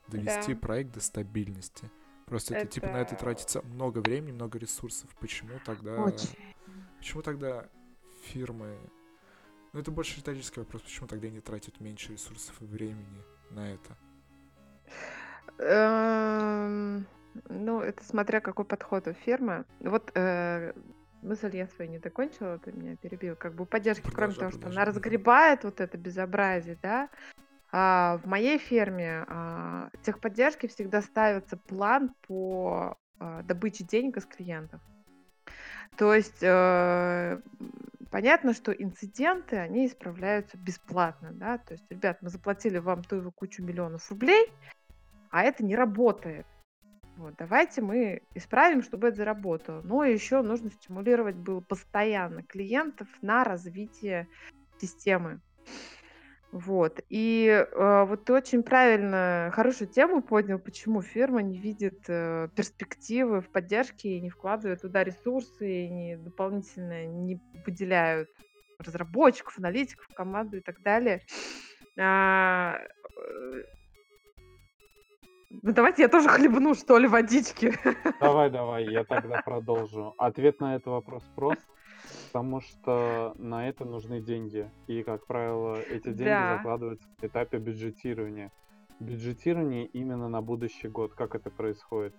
Довести Да. проект до стабильности. Просто это, типа на это Это- тратится много времени, много ресурсов. Почему тогда... очень. Почему тогда фирмы... Ну, это больше риторический вопрос. Почему тогда они тратят меньше ресурсов и времени на это? Эм, Ну, это смотря какой подход у фирмы. Вот э, мысль я свою не докончила, ты меня перебил. Как бы поддержки, кроме Продолжай, того, что она разгребает вот это безобразие, да, а, в моей ферме а, техподдержки всегда ставится план по а, добыче денег из клиентов. То есть э, понятно, что инциденты, они исправляются бесплатно, да, то есть, ребят, мы заплатили вам ту его кучу миллионов рублей, а это не работает. Вот, давайте мы исправим, чтобы это заработало. Но еще нужно стимулировать было постоянно клиентов на развитие системы. Вот. И э, вот ты очень правильно, хорошую тему поднял, почему фирма не видит э, перспективы в поддержке и не вкладывает туда ресурсы, и не дополнительно не выделяют разработчиков, аналитиков, команду и так далее. А, э, ну давайте я тоже хлебну, что ли, водички. Давай, давай, я тогда продолжу. Ответ на этот вопрос прост, потому что на это нужны деньги. И, как правило, эти деньги Да. закладываются в этапе бюджетирования. Бюджетирование именно на будущий год. Как это происходит?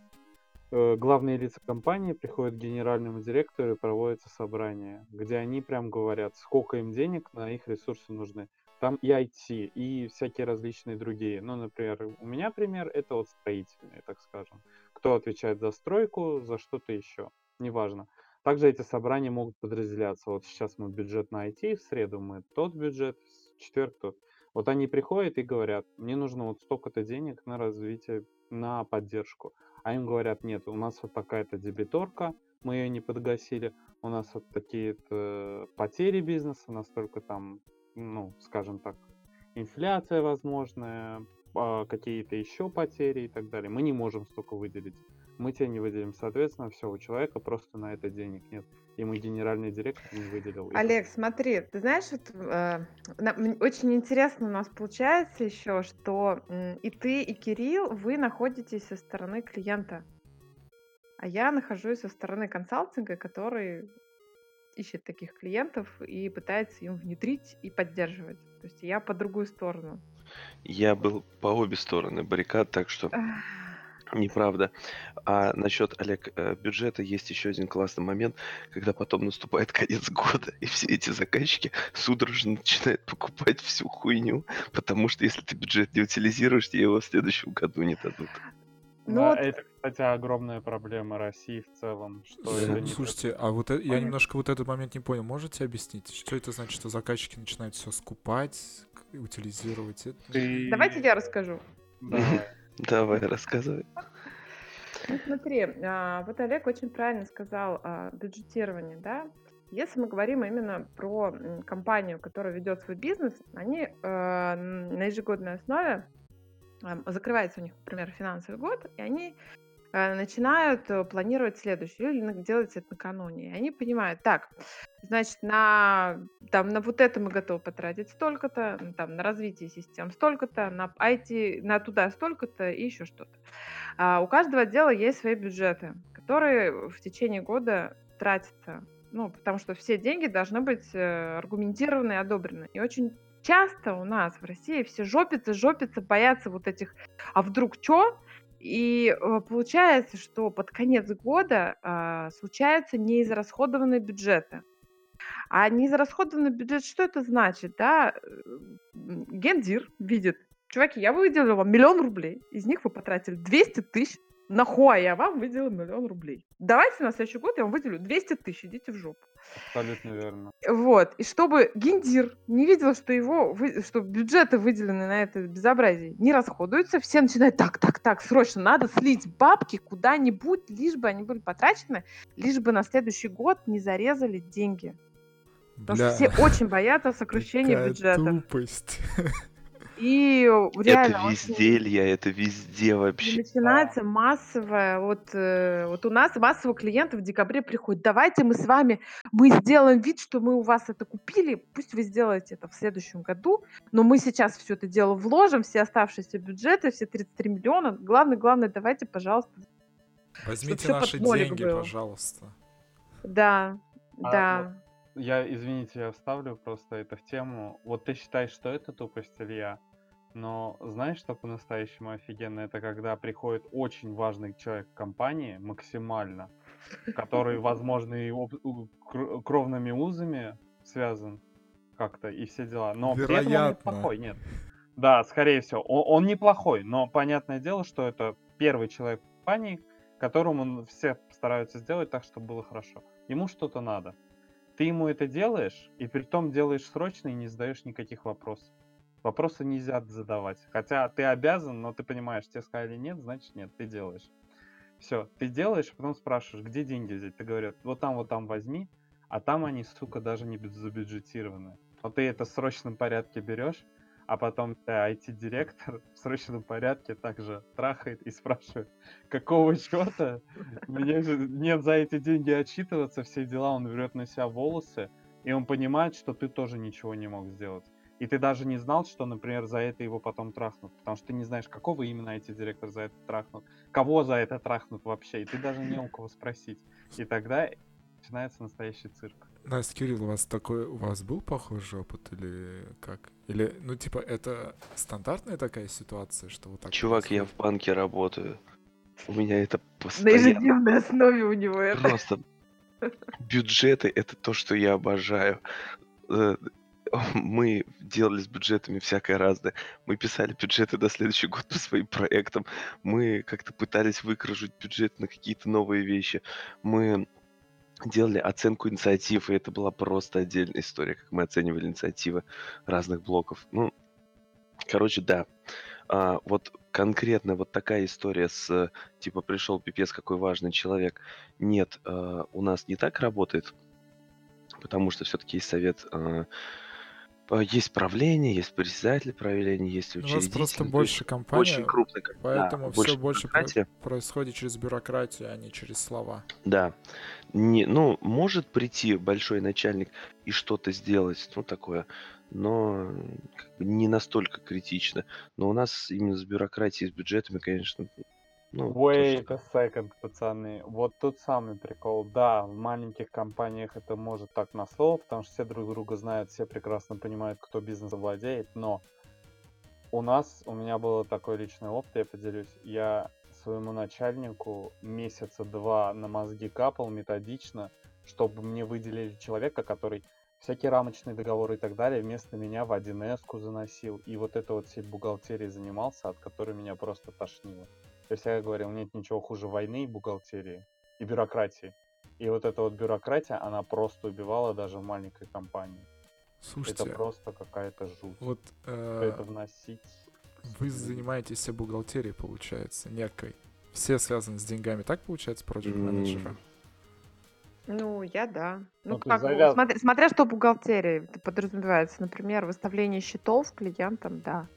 Э, Главные лица компании приходят к генеральному директору и проводится собрание, где они прям говорят, сколько им денег на их ресурсы нужны. Там и IT, и всякие различные другие. Ну, например, у меня пример это вот строительные, так скажем. Кто отвечает за стройку, за что-то еще, неважно. Также эти собрания могут подразделяться. Вот сейчас мы бюджет на IT, в среду мы тот бюджет, в четверг тот. Вот они приходят и говорят, мне нужно вот столько-то денег на развитие, на поддержку. А им говорят, нет, у нас вот такая-то дебиторка, мы ее не подгасили, у нас вот такие-то потери бизнеса, настолько там, ну, скажем так, инфляция возможная, а, какие-то еще потери и так далее. Мы не можем столько выделить. Мы тебе не выделим. Соответственно, все, у человека просто на это денег нет. Ему генеральный директор не выделил. Олег, смотри, ты знаешь, вот, э, очень интересно у нас получается еще, что и ты, и Кирилл, вы находитесь со стороны клиента. А я нахожусь со стороны консалтинга, который ищет таких клиентов и пытается им внедрить и поддерживать. То есть я по другую сторону. Я был по обе стороны баррикад, так что неправда. А насчет, Олег, э, бюджета есть еще один классный момент, когда потом наступает конец года, и все эти заказчики судорожно начинают покупать всю хуйню, потому что если ты бюджет не утилизируешь, тебе его в следующем году не дадут. Ну, да, вот... это, кстати, огромная проблема России в целом. Что да, это не слушайте, а вот это, я немножко вот этот момент не понял. Можете объяснить, что это значит, что заказчики начинают все скупать, утилизировать? Это... Ты... Давайте я расскажу. Давай, рассказывай. Ну, смотри, а, вот Олег очень правильно сказал о бюджетировании, да. Если мы говорим именно про компанию, которая ведет свой бизнес, они э, на ежегодной основе закрывается у них, например, финансовый год, и они начинают э, планировать следующее или делать это накануне. И они понимают, так, значит, на, там, на вот это мы готовы потратить столько-то, там, на развитие систем столько-то, на IT, на туда столько-то и еще что-то. А у каждого отдела есть свои бюджеты, которые в течение года тратятся. Ну, потому что все деньги должны быть э, аргументированы и одобрены. И очень часто у нас в России все жопятся, жопятся, боятся вот этих, а вдруг что? И э, получается, что под конец года а, случаются неизрасходованные бюджеты. А неизрасходованный бюджет, что это значит? Да? Гендир видит, чуваки, я выделила вам миллион рублей, из них вы потратили 200 тысяч, нахуй я вам выделил миллион рублей. Давайте на следующий год я вам выделю 200 тысяч, идите в жопу. Абсолютно верно. Вот. И чтобы Гендир не видел, что его, что бюджеты выделены на это безобразие не расходуются, все начинают так, так, так, срочно надо слить бабки куда-нибудь, лишь бы они были потрачены, лишь бы на следующий год не зарезали деньги. Потому Бля, что все очень боятся сокращения бюджета. Тупость. И реально... Это везде, Илья, это везде вообще. Начинается массовое, вот, э, вот у нас массово клиентов в декабре приходит, давайте мы с вами, мы сделаем вид, что мы у вас это купили, пусть вы сделаете это в следующем году, но мы сейчас все это дело вложим, все оставшиеся бюджеты, все 33 миллиона, главное, главное, давайте, пожалуйста, Возьмите наши деньги, было. пожалуйста. Да, а, да. Вот я, извините, я вставлю просто это в тему. Вот ты считаешь, что это тупость, Илья? Но знаешь, что по-настоящему офигенно? Это когда приходит очень важный человек компании, максимально, который, возможно, и кровными узами связан как-то, и все дела. Но при этом он неплохой, нет. Да, скорее всего. Он, он неплохой, но понятное дело, что это первый человек в компании, которому все стараются сделать так, чтобы было хорошо. Ему что-то надо. Ты ему это делаешь, и при том делаешь срочно и не задаешь никаких вопросов. Вопросы нельзя задавать. Хотя ты обязан, но ты понимаешь, тебе сказали нет, значит нет, ты делаешь. Все, ты делаешь, потом спрашиваешь, где деньги взять. Ты говорят, вот там, вот там возьми, а там они, сука, даже не забюджетированы. Вот ты это в срочном порядке берешь, а потом IT-директор в срочном порядке также трахает и спрашивает, какого черта? Мне же нет за эти деньги отчитываться, все дела, он берет на себя волосы, и он понимает, что ты тоже ничего не мог сделать. И ты даже не знал, что, например, за это его потом трахнут. Потому что ты не знаешь, какого именно эти директор за это трахнут. Кого за это трахнут вообще. И ты даже не у кого спросить. И тогда начинается настоящий цирк. Настя, Кирилл, у вас такой, у вас был похожий опыт или как? Или, ну, типа, это стандартная такая ситуация, что вот так Чувак, происходит? я в банке работаю. У меня это постоянно... На ежедневной основе у него это. Просто бюджеты — это то, что я обожаю. Мы делали с бюджетами всякое разное. Мы писали бюджеты на следующий год по своим проектам. Мы как-то пытались выкружить бюджет на какие-то новые вещи. Мы делали оценку инициатив, и это была просто отдельная история, как мы оценивали инициативы разных блоков. Ну, короче, да. А, вот конкретно вот такая история с, типа, пришел пипец, какой важный человек. Нет, а, у нас не так работает, потому что все-таки есть совет а, Есть правление, есть председатель правления, есть У вас просто учредитель. больше компаний, очень крупный, да, поэтому больше все больше бюрократия. происходит через бюрократию, а не через слова. Да. Не, ну, может прийти большой начальник и что-то сделать, ну, такое, но м, как бы не настолько критично. Но у нас именно с бюрократией, с бюджетами, конечно, ну, Wait что... a second, пацаны. Вот тут самый прикол. Да, в маленьких компаниях это может так на слово, потому что все друг друга знают, все прекрасно понимают, кто бизнесом владеет, но у нас, у меня был такой личный опыт, я поделюсь. Я своему начальнику месяца два на мозги капал методично, чтобы мне выделили человека, который всякие рамочные договоры и так далее вместо меня в 1С заносил. И вот это вот всей бухгалтерией занимался, от которой меня просто тошнило. То есть я говорил, нет ничего хуже войны и бухгалтерии, и бюрократии. И вот эта вот бюрократия, она просто убивала даже в маленькой компании. Слушайте, Это просто какая-то жуть. вот э, это вносить. вы занимаетесь все бухгалтерией, получается, некой. Все связаны с деньгами, так получается, проект менеджера? Ну, я да. Ну, Ну, как, завяз- смотря, смотря что бухгалтерия подразумевается. Например, выставление счетов клиентам, да.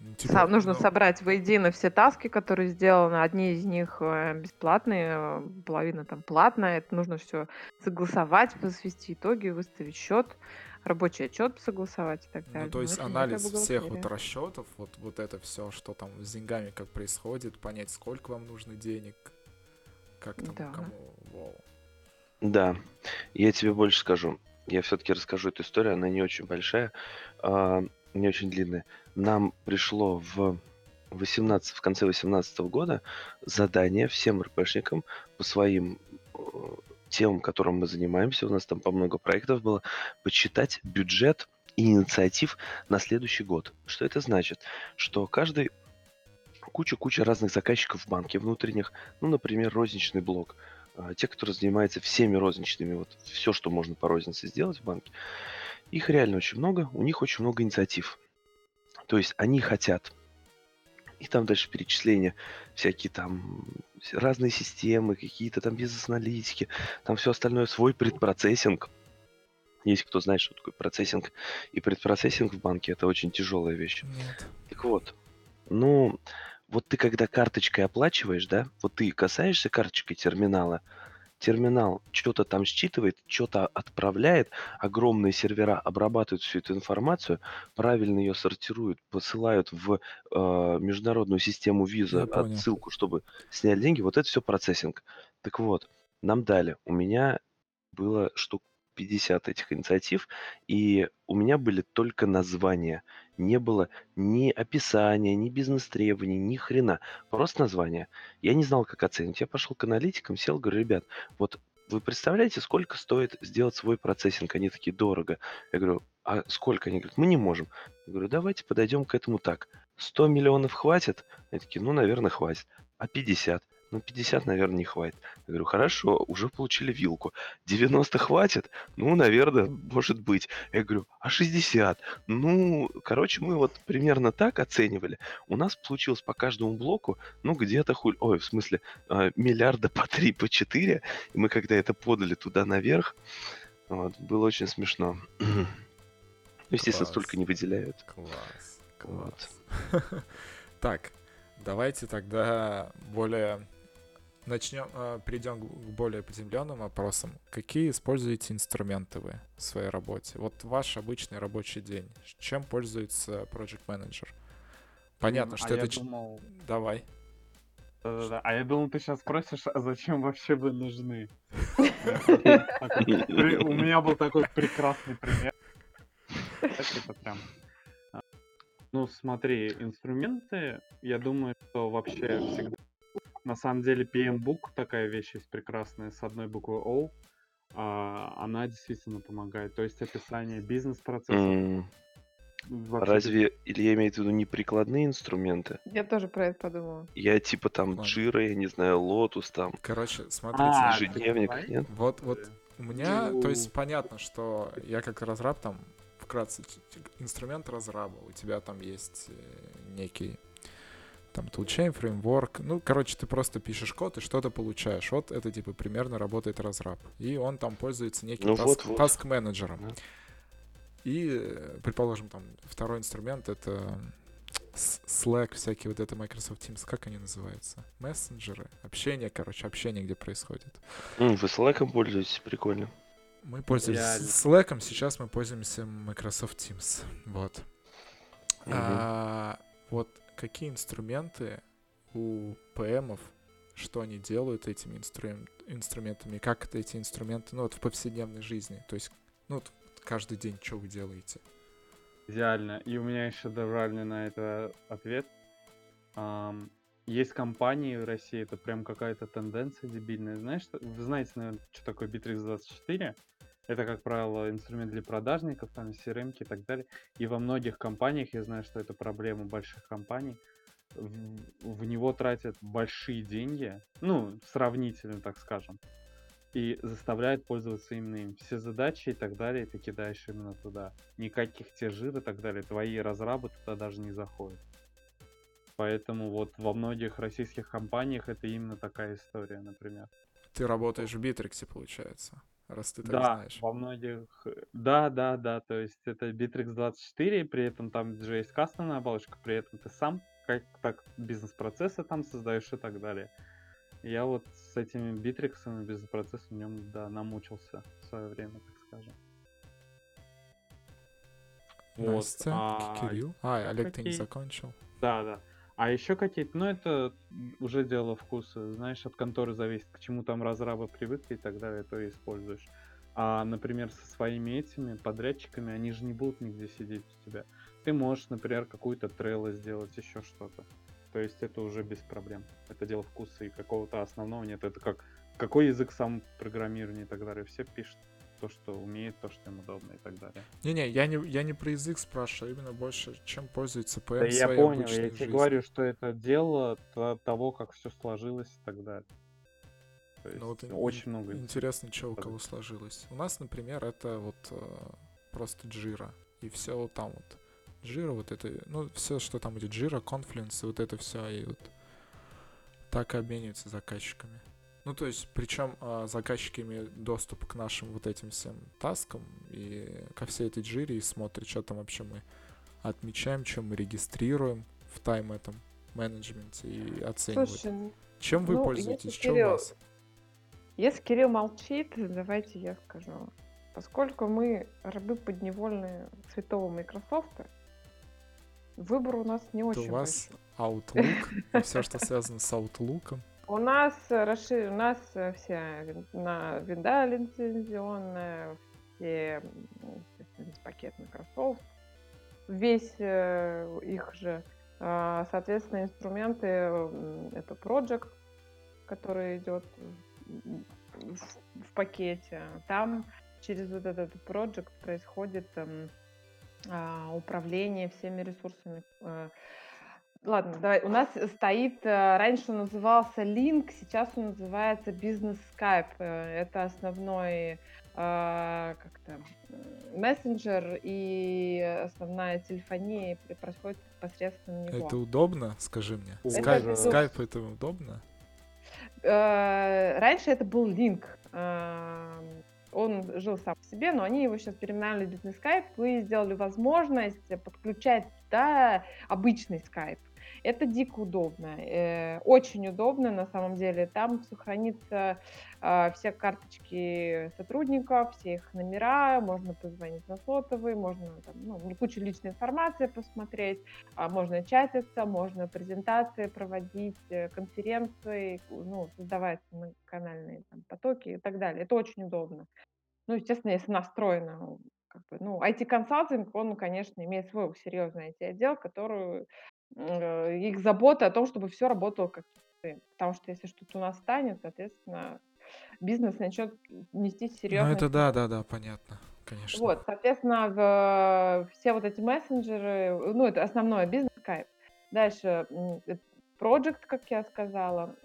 Ну, Са- типа, нужно ну, собрать воедино все таски, которые сделаны. Одни из них э, бесплатные, э, половина там платная. Это нужно все согласовать, свести итоги, выставить счет, рабочий отчет согласовать и так далее. Ну, то есть некая анализ всех вот расчетов, вот, вот это все, что там с деньгами, как происходит, понять, сколько вам нужно денег, как там, Да. кому, вау. Да, я тебе больше скажу. Я все-таки расскажу эту историю, она не очень большая, а, не очень длинная. Нам пришло в 18, в конце 2018 года задание всем РПшникам по своим э, темам, которым мы занимаемся, у нас там по много проектов было, подсчитать бюджет инициатив на следующий год. Что это значит? Что каждый куча-куча разных заказчиков в банке внутренних, ну, например, розничный блок, а, те, которые занимаются всеми розничными, вот все, что можно по рознице сделать в банке, их реально очень много, у них очень много инициатив. То есть они хотят, и там дальше перечисления, всякие там разные системы, какие-то там бизнес-аналитики, там все остальное, свой предпроцессинг. Есть кто знает, что такое процессинг. И предпроцессинг в банке это очень тяжелая вещь. Нет. Так вот, ну, вот ты когда карточкой оплачиваешь, да, вот ты касаешься карточкой терминала, терминал что-то там считывает, что-то отправляет, огромные сервера обрабатывают всю эту информацию, правильно ее сортируют, посылают в э, международную систему виза отсылку, чтобы сняли деньги. Вот это все процессинг. Так вот, нам дали. У меня было штук 50 этих инициатив, и у меня были только названия. Не было ни описания, ни бизнес-требований, ни хрена. Просто название. Я не знал, как оценить. Я пошел к аналитикам, сел, говорю, ребят, вот вы представляете, сколько стоит сделать свой процессинг? Они такие, дорого. Я говорю, а сколько? Они говорят, мы не можем. Я говорю, давайте подойдем к этому так. 100 миллионов хватит? Они такие, ну, наверное, хватит. А 50? Ну, 50, наверное, не хватит. Я говорю, хорошо, уже получили вилку. 90 хватит? Ну, наверное, может быть. Я говорю, а 60? Ну, короче, мы вот примерно так оценивали. У нас получилось по каждому блоку, ну, где-то хуль... Ой, в смысле, а, миллиарда по 3, по 4. И мы когда это подали туда наверх, вот, было очень смешно. Ну, Естественно, Класс. столько не выделяют. Класс, Вот. класс. Так, давайте тогда более начнем, э, перейдем к более приземленным вопросам. Какие используете инструменты вы в своей работе? Вот ваш обычный рабочий день. Чем пользуется Project Manager? Понятно, что а это... я ч- думал, Давай. Да-да-да. А я думал, ты сейчас спросишь, а зачем вообще вы нужны? У меня был такой прекрасный пример. Это типа прям. а, Ну, смотри, инструменты, я думаю, что вообще всегда... На самом деле, PMBOK такая вещь есть прекрасная с одной буквой O. а, Она действительно помогает. То есть описание бизнес-процессов. М, вообще Разве Илья имеет в виду не прикладные инструменты? Я тоже про это подумала. Я типа там Ладно. Jira, я не знаю, Lotus там, Короче, смотрите. А, ежедневник, нет? Вот, вот у меня, то есть понятно, что я как разраб там, вкратце, инструмент разраба, у тебя там есть э, некий там toolchain, фреймворк, ну, короче, ты просто пишешь код и что-то получаешь. Вот это, типа, примерно работает разраб. И он там пользуется неким Ну таск- вот-вот. таск-менеджером. Да. И, предположим, там второй инструмент это Slack, всякие вот это Microsoft Teams, как они называются? Мессенджеры, общение, короче, общение, где происходит. Mm, вы Slack пользуетесь, прикольно. Мы пользуемся Slack, сейчас мы пользуемся Microsoft Teams. Вот. Mm-hmm. А, вот какие инструменты у ПМов, что они делают этими инстру... инструментами, как это эти инструменты, ну вот в повседневной жизни, то есть, ну вот каждый день что вы делаете? Идеально. И у меня еще добавлен на это ответ. Ам, есть компании в России, это прям какая-то тенденция дебильная. Знаешь, вы знаете, наверное, что такое Bittrex24? Это, как правило, инструмент для продажников, там, CRM и так далее. И во многих компаниях, я знаю, что это проблема больших компаний, в, в него тратят большие деньги, ну, сравнительно, так скажем и заставляет пользоваться именно им. Все задачи и так далее ты кидаешь именно туда. Никаких тяжир и так далее. Твои разрабы туда даже не заходят. Поэтому вот во многих российских компаниях это именно такая история, например. Ты работаешь в Битриксе, получается, раз ты так да, знаешь. во многих... Да, да, да, то есть это Bittrex 24, при этом там есть кастомная оболочка, при этом ты сам как так бизнес-процессы там создаешь и так далее. Я вот с этими битриксами без процесса в нем, да, намучился в свое время, так скажем. Настя, вот, а... Кирилл. А, Олег, какие... ты не закончил. Да, да. А еще какие-то, ну это уже дело вкуса, знаешь, от конторы зависит, к чему там разрабы привыкли и так далее, то и используешь. А, например, со своими этими подрядчиками, они же не будут нигде сидеть у тебя. Ты можешь, например, какую-то трейло сделать, еще что-то. То есть это уже без проблем. Это дело вкуса и какого-то основного нет. Это как какой язык сам программирования и так далее. Все пишут то, что умеет, то, что им удобно и так далее. Не-не, я не, я не про язык спрашиваю, а именно больше, чем пользуется ПМ да я понял, я тебе говорю, что это дело того, как все сложилось и так далее. То есть ну, вот очень много. Интересно, что у кого сложилось. У нас, например, это вот э, просто джира. И все вот там вот Jira, вот это, ну, все, что там будет, Jira, Confluence, вот это все, и вот так и обмениваются заказчиками. Ну, то есть, причем а, заказчики имеют доступ к нашим вот этим всем таскам и ко всей этой джире и смотрят, что там вообще мы отмечаем, чем мы регистрируем в тайм этом менеджменте и оценивают. Слушай, чем вы ну, пользуетесь, чем Кирилл, вас? Если Кирилл молчит, давайте я скажу. Поскольку мы рабы подневольные святого Microsoft, Выбор у нас не очень У вас Outlook, и все, что связано с Outlook. У нас расшир... у нас э, вся на винда лицензионная, все пакет Microsoft, весь э, их же, а, соответственно, инструменты, это Project, который идет в, в пакете. Там через вот этот Project происходит эм, а, управление всеми ресурсами. Э, ладно, давай. У нас стоит, э, раньше он назывался Link, сейчас он называется Business Skype. Э, это основной как-то мессенджер и основная телефония происходит посредством него. Это удобно, скажи мне? Скайп, это, скайп это удобно? Раньше это был Link он жил сам по себе, но они его сейчас переименовали в бизнес скайп и сделали возможность подключать туда обычный скайп. Это дико удобно, э, очень удобно на самом деле. Там сохранится э, все карточки сотрудников, все их номера, можно позвонить на сотовый, можно там, ну, кучу личной информации посмотреть, а можно чатиться, можно презентации проводить, э, конференции, ну, создавать канальные там, потоки и так далее. Это очень удобно. Ну, естественно, если настроено как бы, ну, IT-консалтинг, он, конечно, имеет свой серьезный IT-отдел, который их забота о том, чтобы все работало как часы. Потому что если что-то у нас станет, соответственно, бизнес начнет нести серьезные... Ну, это да, да, да, понятно, конечно. Вот, соответственно, в, все вот эти мессенджеры, ну, это основное, бизнес Skype. Дальше, Project, как я сказала,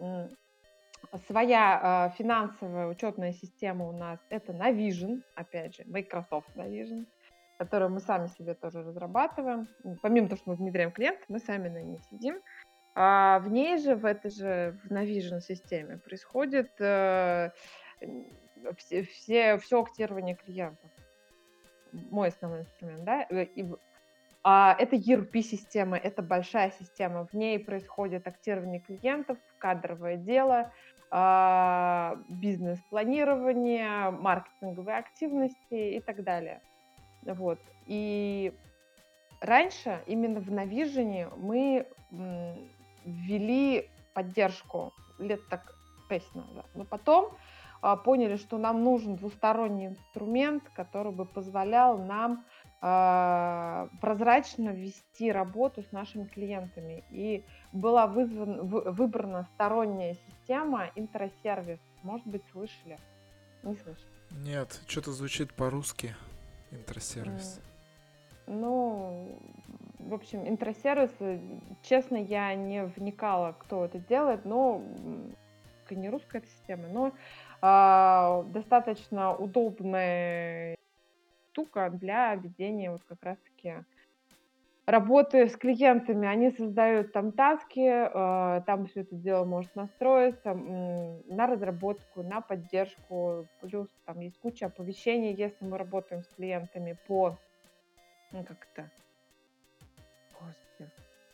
своя э, финансовая учетная система у нас это Navision, опять же, Microsoft Navision которую мы сами себе тоже разрабатываем. Помимо того, что мы внедряем клиент, мы сами на ней сидим. А в ней же, в этой же, в Navision системе происходит э, все, все, все актирование клиентов. мой основной инструмент, да, э, и а, это ERP-система, это большая система. В ней происходит актирование клиентов, кадровое дело, а, бизнес-планирование, маркетинговые активности и так далее. Вот. И раньше именно в Navision мы ввели поддержку лет так 6 назад. Но потом а, поняли, что нам нужен двусторонний инструмент, который бы позволял нам а, прозрачно вести работу с нашими клиентами. И была вызван, выбрана сторонняя система интросервис. Может быть, слышали? Не слышали? Нет, что-то звучит по-русски интросервис. Ну, в общем, интросервис, э, честно, я не вникала, кто это делает, но не русская система, но э, достаточно удобная штука для ведения вот как раз-таки работы с клиентами. Они создают там таски, э, там все это дело может настроиться на разработку, на поддержку. Плюс там есть куча оповещений, если мы работаем с клиентами по, ну как это,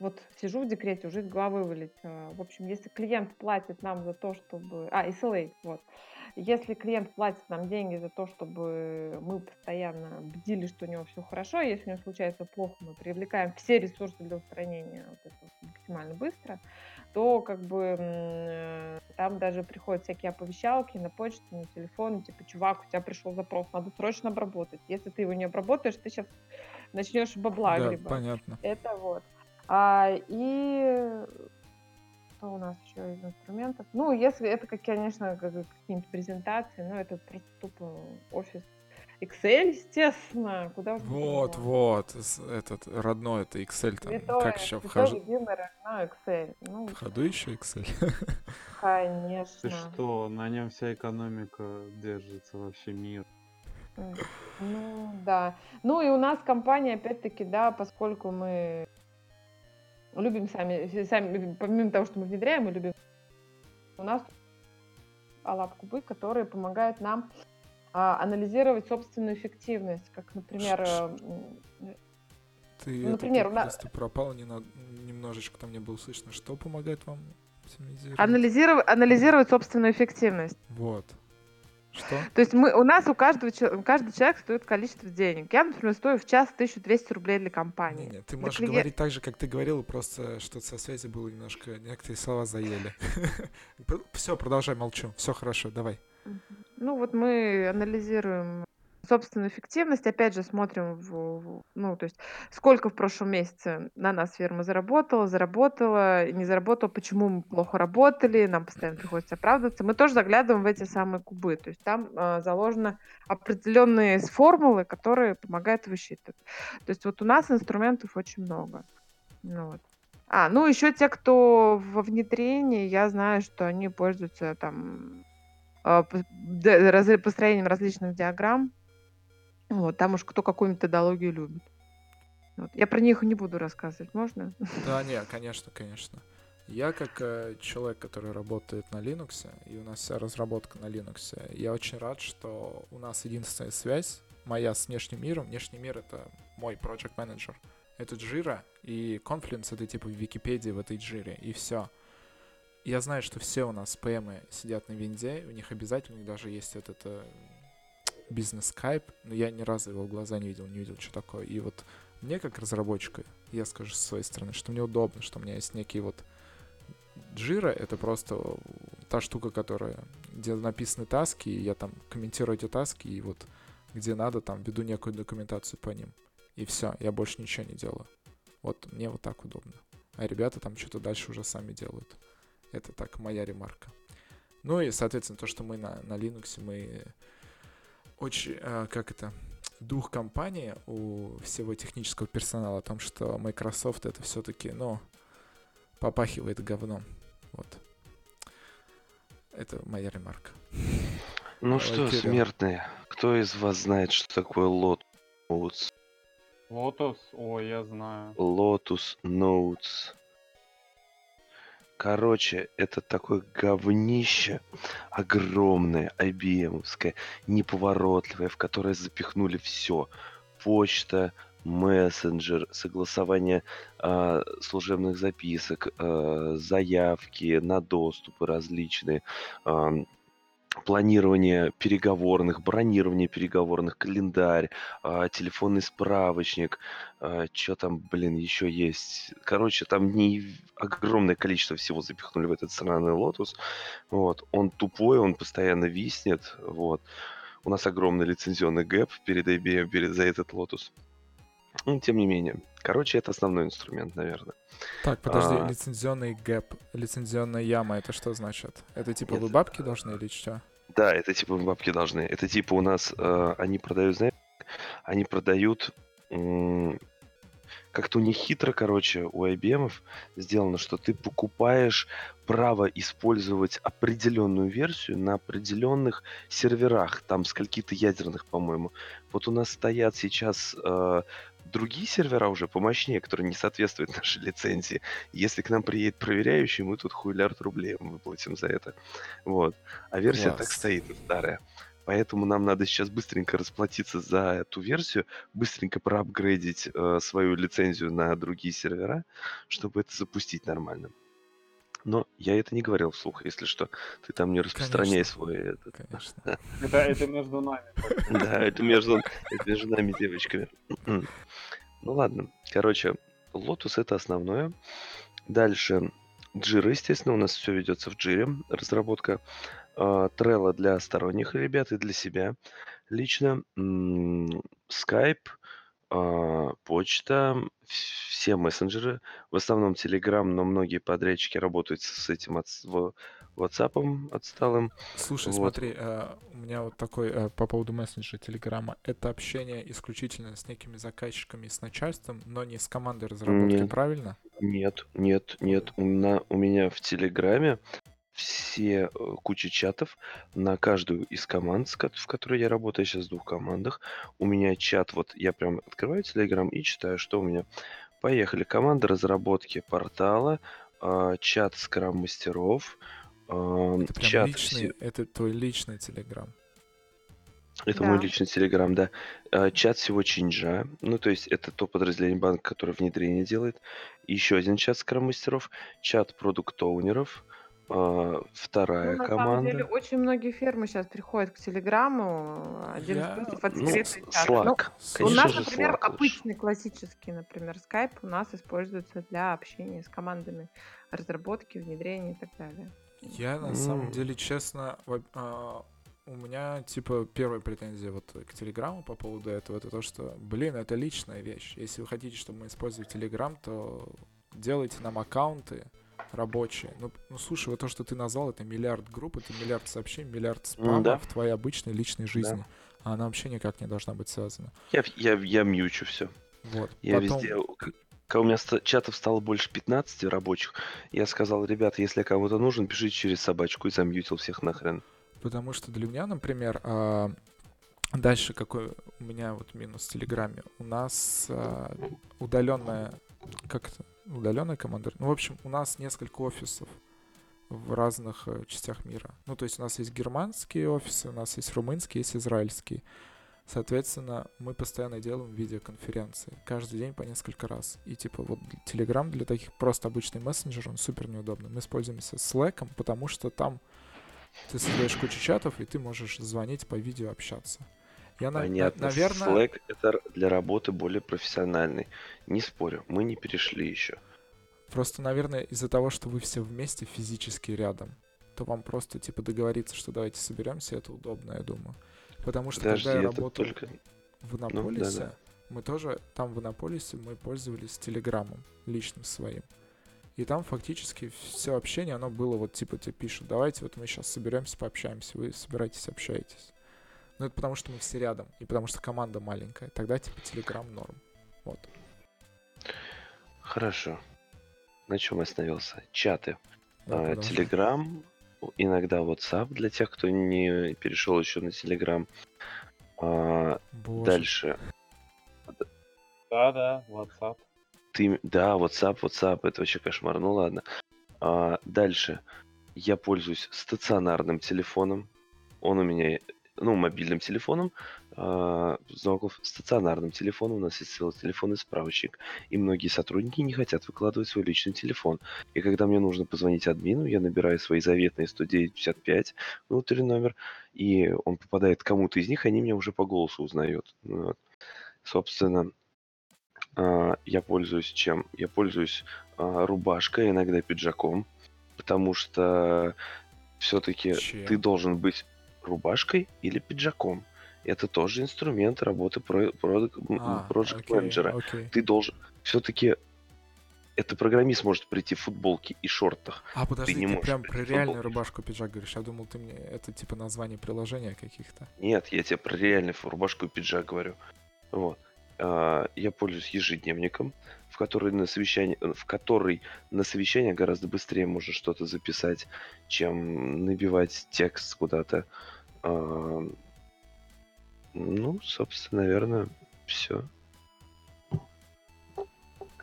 вот сижу в декрете, уже из головы вылетело. В общем, если клиент платит нам за то, чтобы... А, SLA, вот. Если клиент платит нам деньги за то, чтобы мы постоянно бдили, что у него все хорошо, если у него случается плохо, мы привлекаем все ресурсы для устранения вот этого максимально быстро, то как бы там даже приходят всякие оповещалки на почту, на телефон, типа, чувак, у тебя пришел запрос, надо срочно обработать. Если ты его не обработаешь, ты сейчас начнешь бабла да, гребать. понятно. Это вот. А, и что у нас еще из инструментов? Ну, если это, как, конечно, какие-нибудь презентации, но это просто тупо офис Excel, естественно, куда уж Вот, вот, этот родной это Excel там, святое, как еще вхожу? вхожу? любимый родной Excel. Ну, в ходу еще Excel? Конечно. Ты что, на нем вся экономика держится, вообще мир. Ну, да. Ну и у нас компания, опять-таки, да, поскольку мы любим сами, сами, помимо того, что мы внедряем, мы любим, у нас Алап Кубы, которые помогают нам а, анализировать собственную эффективность, как, например, э, ты, ну, например, это, у нас... пропал не на... немножечко, там не было слышно. Что помогает вам Анализировать, анализировать собственную эффективность. Вот. Что? То есть мы, у нас у каждого каждый человек стоит количество денег. Я, например, стою в час 1200 рублей для компании. Не, не, ты можешь клиент... говорить так же, как ты говорил, просто что со связи было немножко, некоторые слова заели. Все, продолжай, молчу. Все хорошо, давай. Ну вот мы анализируем собственную эффективность, опять же, смотрим, в, ну, то есть, сколько в прошлом месяце на нас фирма заработала, заработала, не заработала, почему мы плохо работали, нам постоянно приходится оправдываться. Мы тоже заглядываем в эти самые кубы, то есть там э, заложены определенные формулы, которые помогают высчитывать. То есть вот у нас инструментов очень много. Ну, вот. А, ну еще те, кто во внедрении, я знаю, что они пользуются там а, построением различных диаграмм, вот, там уж кто какую методологию любит. Вот. Я про них не буду рассказывать, можно? Да, не, конечно, конечно. Я как э, человек, который работает на Linux, и у нас вся разработка на Linux, я очень рад, что у нас единственная связь моя с внешним миром. Внешний мир — это мой project manager. Это Jira, и Confluence — это типа в Википедии в этой Jira, и все. Я знаю, что все у нас ПМы сидят на винде, у них обязательно у них даже есть этот бизнес Skype, но я ни разу его в глаза не видел, не видел, что такое. И вот мне как разработчику, я скажу с своей стороны, что мне удобно, что у меня есть некий вот Jira, это просто та штука, которая, где написаны таски, и я там комментирую эти таски, и вот где надо, там веду некую документацию по ним. И все, я больше ничего не делаю. Вот мне вот так удобно. А ребята там что-то дальше уже сами делают. Это так, моя ремарка. Ну и, соответственно, то, что мы на, на Linux, мы очень, э, как это, дух компании у всего технического персонала о том, что Microsoft это все-таки, ну, попахивает говном. Вот. Это моя ремарка. Ну Давай, что, Кирилл. смертные, кто из вас знает, что такое Lotus? Lotus? О, я знаю. Lotus Notes. Короче, это такое говнище огромное, IBM-овское, неповоротливое, в которое запихнули все. почта, мессенджер, согласование а, служебных записок, а, заявки на доступы различные, ам, планирование переговорных, бронирование переговорных, календарь, а, телефонный справочник, что там, блин, еще есть. Короче, там не огромное количество всего запихнули в этот сраный Lotus. Вот. Он тупой, он постоянно виснет. Вот. У нас огромный лицензионный gap перед IBM, перед, за этот Lotus. Ну, тем не менее. Короче, это основной инструмент, наверное. Так, подожди, А. лицензионный гэп, лицензионная яма, это что значит? Это типа вы Это, бабки должны или что? Да, это типа бабки должны. Это типа у нас э, они продают, знаешь, они продают как-то у них хитро, короче, у IBM сделано, что ты покупаешь право использовать определенную версию на определенных серверах, там скольки-то ядерных, по-моему. Вот у нас стоят сейчас э, другие сервера уже помощнее, которые не соответствуют нашей лицензии. Если к нам приедет проверяющий, мы тут хуйлярд рублей выплатим за это. Вот. А версия так Класс. стоит, старая. Поэтому нам надо сейчас быстренько расплатиться за эту версию, быстренько проапгрейдить э, свою лицензию на другие сервера, чтобы это запустить нормально. Но я это не говорил вслух, если что. Ты там не распространяй Конечно. свой... этот. Конечно. Это, это между нами. Да, это между, это между нами девочками. Ну ладно. Короче, Lotus это основное. Дальше Jira, естественно, у нас все ведется в Jira, разработка. А, Trello для сторонних ребят и для себя лично. Skype, а, почта, вс- все мессенджеры, в основном Telegram, но многие подрядчики работают с этим от, в- WhatsApp отсталым. Слушай, Вот. смотри, э, у меня вот такой э, по поводу мессенджера Телеграма. Это общение исключительно с некими заказчиками, с начальством, но не с командой разработки, Нет. правильно? Нет, нет, нет. У, на- у меня в Телеграме все э, куча чатов на каждую из команд, в которой я работаю, я сейчас в двух командах. У меня чат, вот я прям открываю Телеграм и читаю, что у меня. Поехали. Команда разработки портала, а, чат скрам-мастеров, а, Это прям чат... личный, это твой личный Телеграм. Это мой Да. личный Телеграм, да. А, Чат всего Чинджа. Ну, то есть это то подразделение банка, которое внедрение делает. Еще один чат скрам-мастеров. Чат продукт-оунеров. А, Вторая Ну, на самом деле, команда. очень многие фирмы сейчас приходят к Телеграмму. Один Я- из плюсов это Ну. Ну, Slack. у нас, же, например, Slack лучше. обычный классический, например, Skype у нас используется для общения с командами разработки, внедрения и так далее. Я на самом М. деле, честно, а, у меня типа первая претензия вот к Телеграму по поводу этого, это то, что, блин, это личная вещь. Если вы хотите, чтобы мы использовали Телеграм, то делайте нам аккаунты рабочие. Ну, ну слушай, вот то, что ты назвал, это миллиард групп, это миллиард сообщений, миллиард спама да. в твоей обычной личной жизни. А она вообще никак не должна быть связана. Я, я, я мьючу все. Вот. Я Потом- везде... Когда у меня чатов стало больше 15 рабочих, я сказал, ребята, если кому-то нужен, пишите через собачку и замьютил всех нахрен. Потому что для меня, например, а, дальше какой у меня вот минус в Телеграме. У нас удаленная, как это, удаленная команда. Ну, в общем, у нас несколько офисов в разных э, частях мира. Ну, то есть у нас есть германские офисы, у нас есть румынские, есть израильские. Соответственно, мы постоянно делаем видеоконференции. Каждый день по несколько раз. И типа вот Telegram для таких просто обычный мессенджер, он супер неудобный. Мы используемся Slack, потому что там ты создаешь кучу чатов, и ты можешь звонить по видео общаться. Я, Понятно. наверное, Slack это для работы более профессиональный. Не спорю, мы не перешли еще. просто, наверное, из-за того, что вы все вместе физически рядом, то вам просто типа договориться, что давайте соберемся, это удобно, я думаю. Потому что Подожди, когда я работал только... в Иннополисе, да-да. мы тоже там в Иннополисе мы пользовались Телеграмом личным своим. И там фактически все общение, оно было вот типа тебе пишут, давайте вот мы сейчас соберемся, пообщаемся, вы собираетесь, общаетесь. Ну это потому что мы все рядом, и потому что команда маленькая. Тогда типа Телеграм норм. Вот. Хорошо. На чем я остановился? Чаты. Да, А, продолжай. Telegram, иногда WhatsApp для тех, кто не перешел еще на Telegram. А. Дальше. Да, да, WhatsApp. Ты, да, WhatsApp, WhatsApp, это вообще кошмар. Ну ладно. А, дальше. Я пользуюсь стационарным телефоном. Он у меня ну, мобильным телефоном, а, звонков стационарным телефоном. У нас есть целый телефонный справочник. И многие сотрудники не хотят выкладывать свой личный телефон. И когда мне нужно позвонить админу, я набираю свои заветные 109.55 внутренний номер, и он попадает кому-то из них, они меня уже по голосу узнают. Ну вот. Собственно, а, я пользуюсь чем? Я пользуюсь а, рубашкой, иногда пиджаком, потому что все-таки ты должен быть рубашкой или пиджаком. Это тоже инструмент работы про, про, А, project окей, менеджера. окей. Ты должен все-таки это программист может прийти в футболке и шортах. А, подожди, не ты можешь прям про реальную футболке. рубашку пиджак говоришь. Я думал, ты мне это типа название приложения каких-то. Нет, я тебе про реальную рубашку и пиджак говорю. Вот. А, Я пользуюсь ежедневником, в который на совещание, э, в который на совещание гораздо быстрее можно что-то записать, чем набивать текст куда-то. А, Ну, собственно, наверное, все.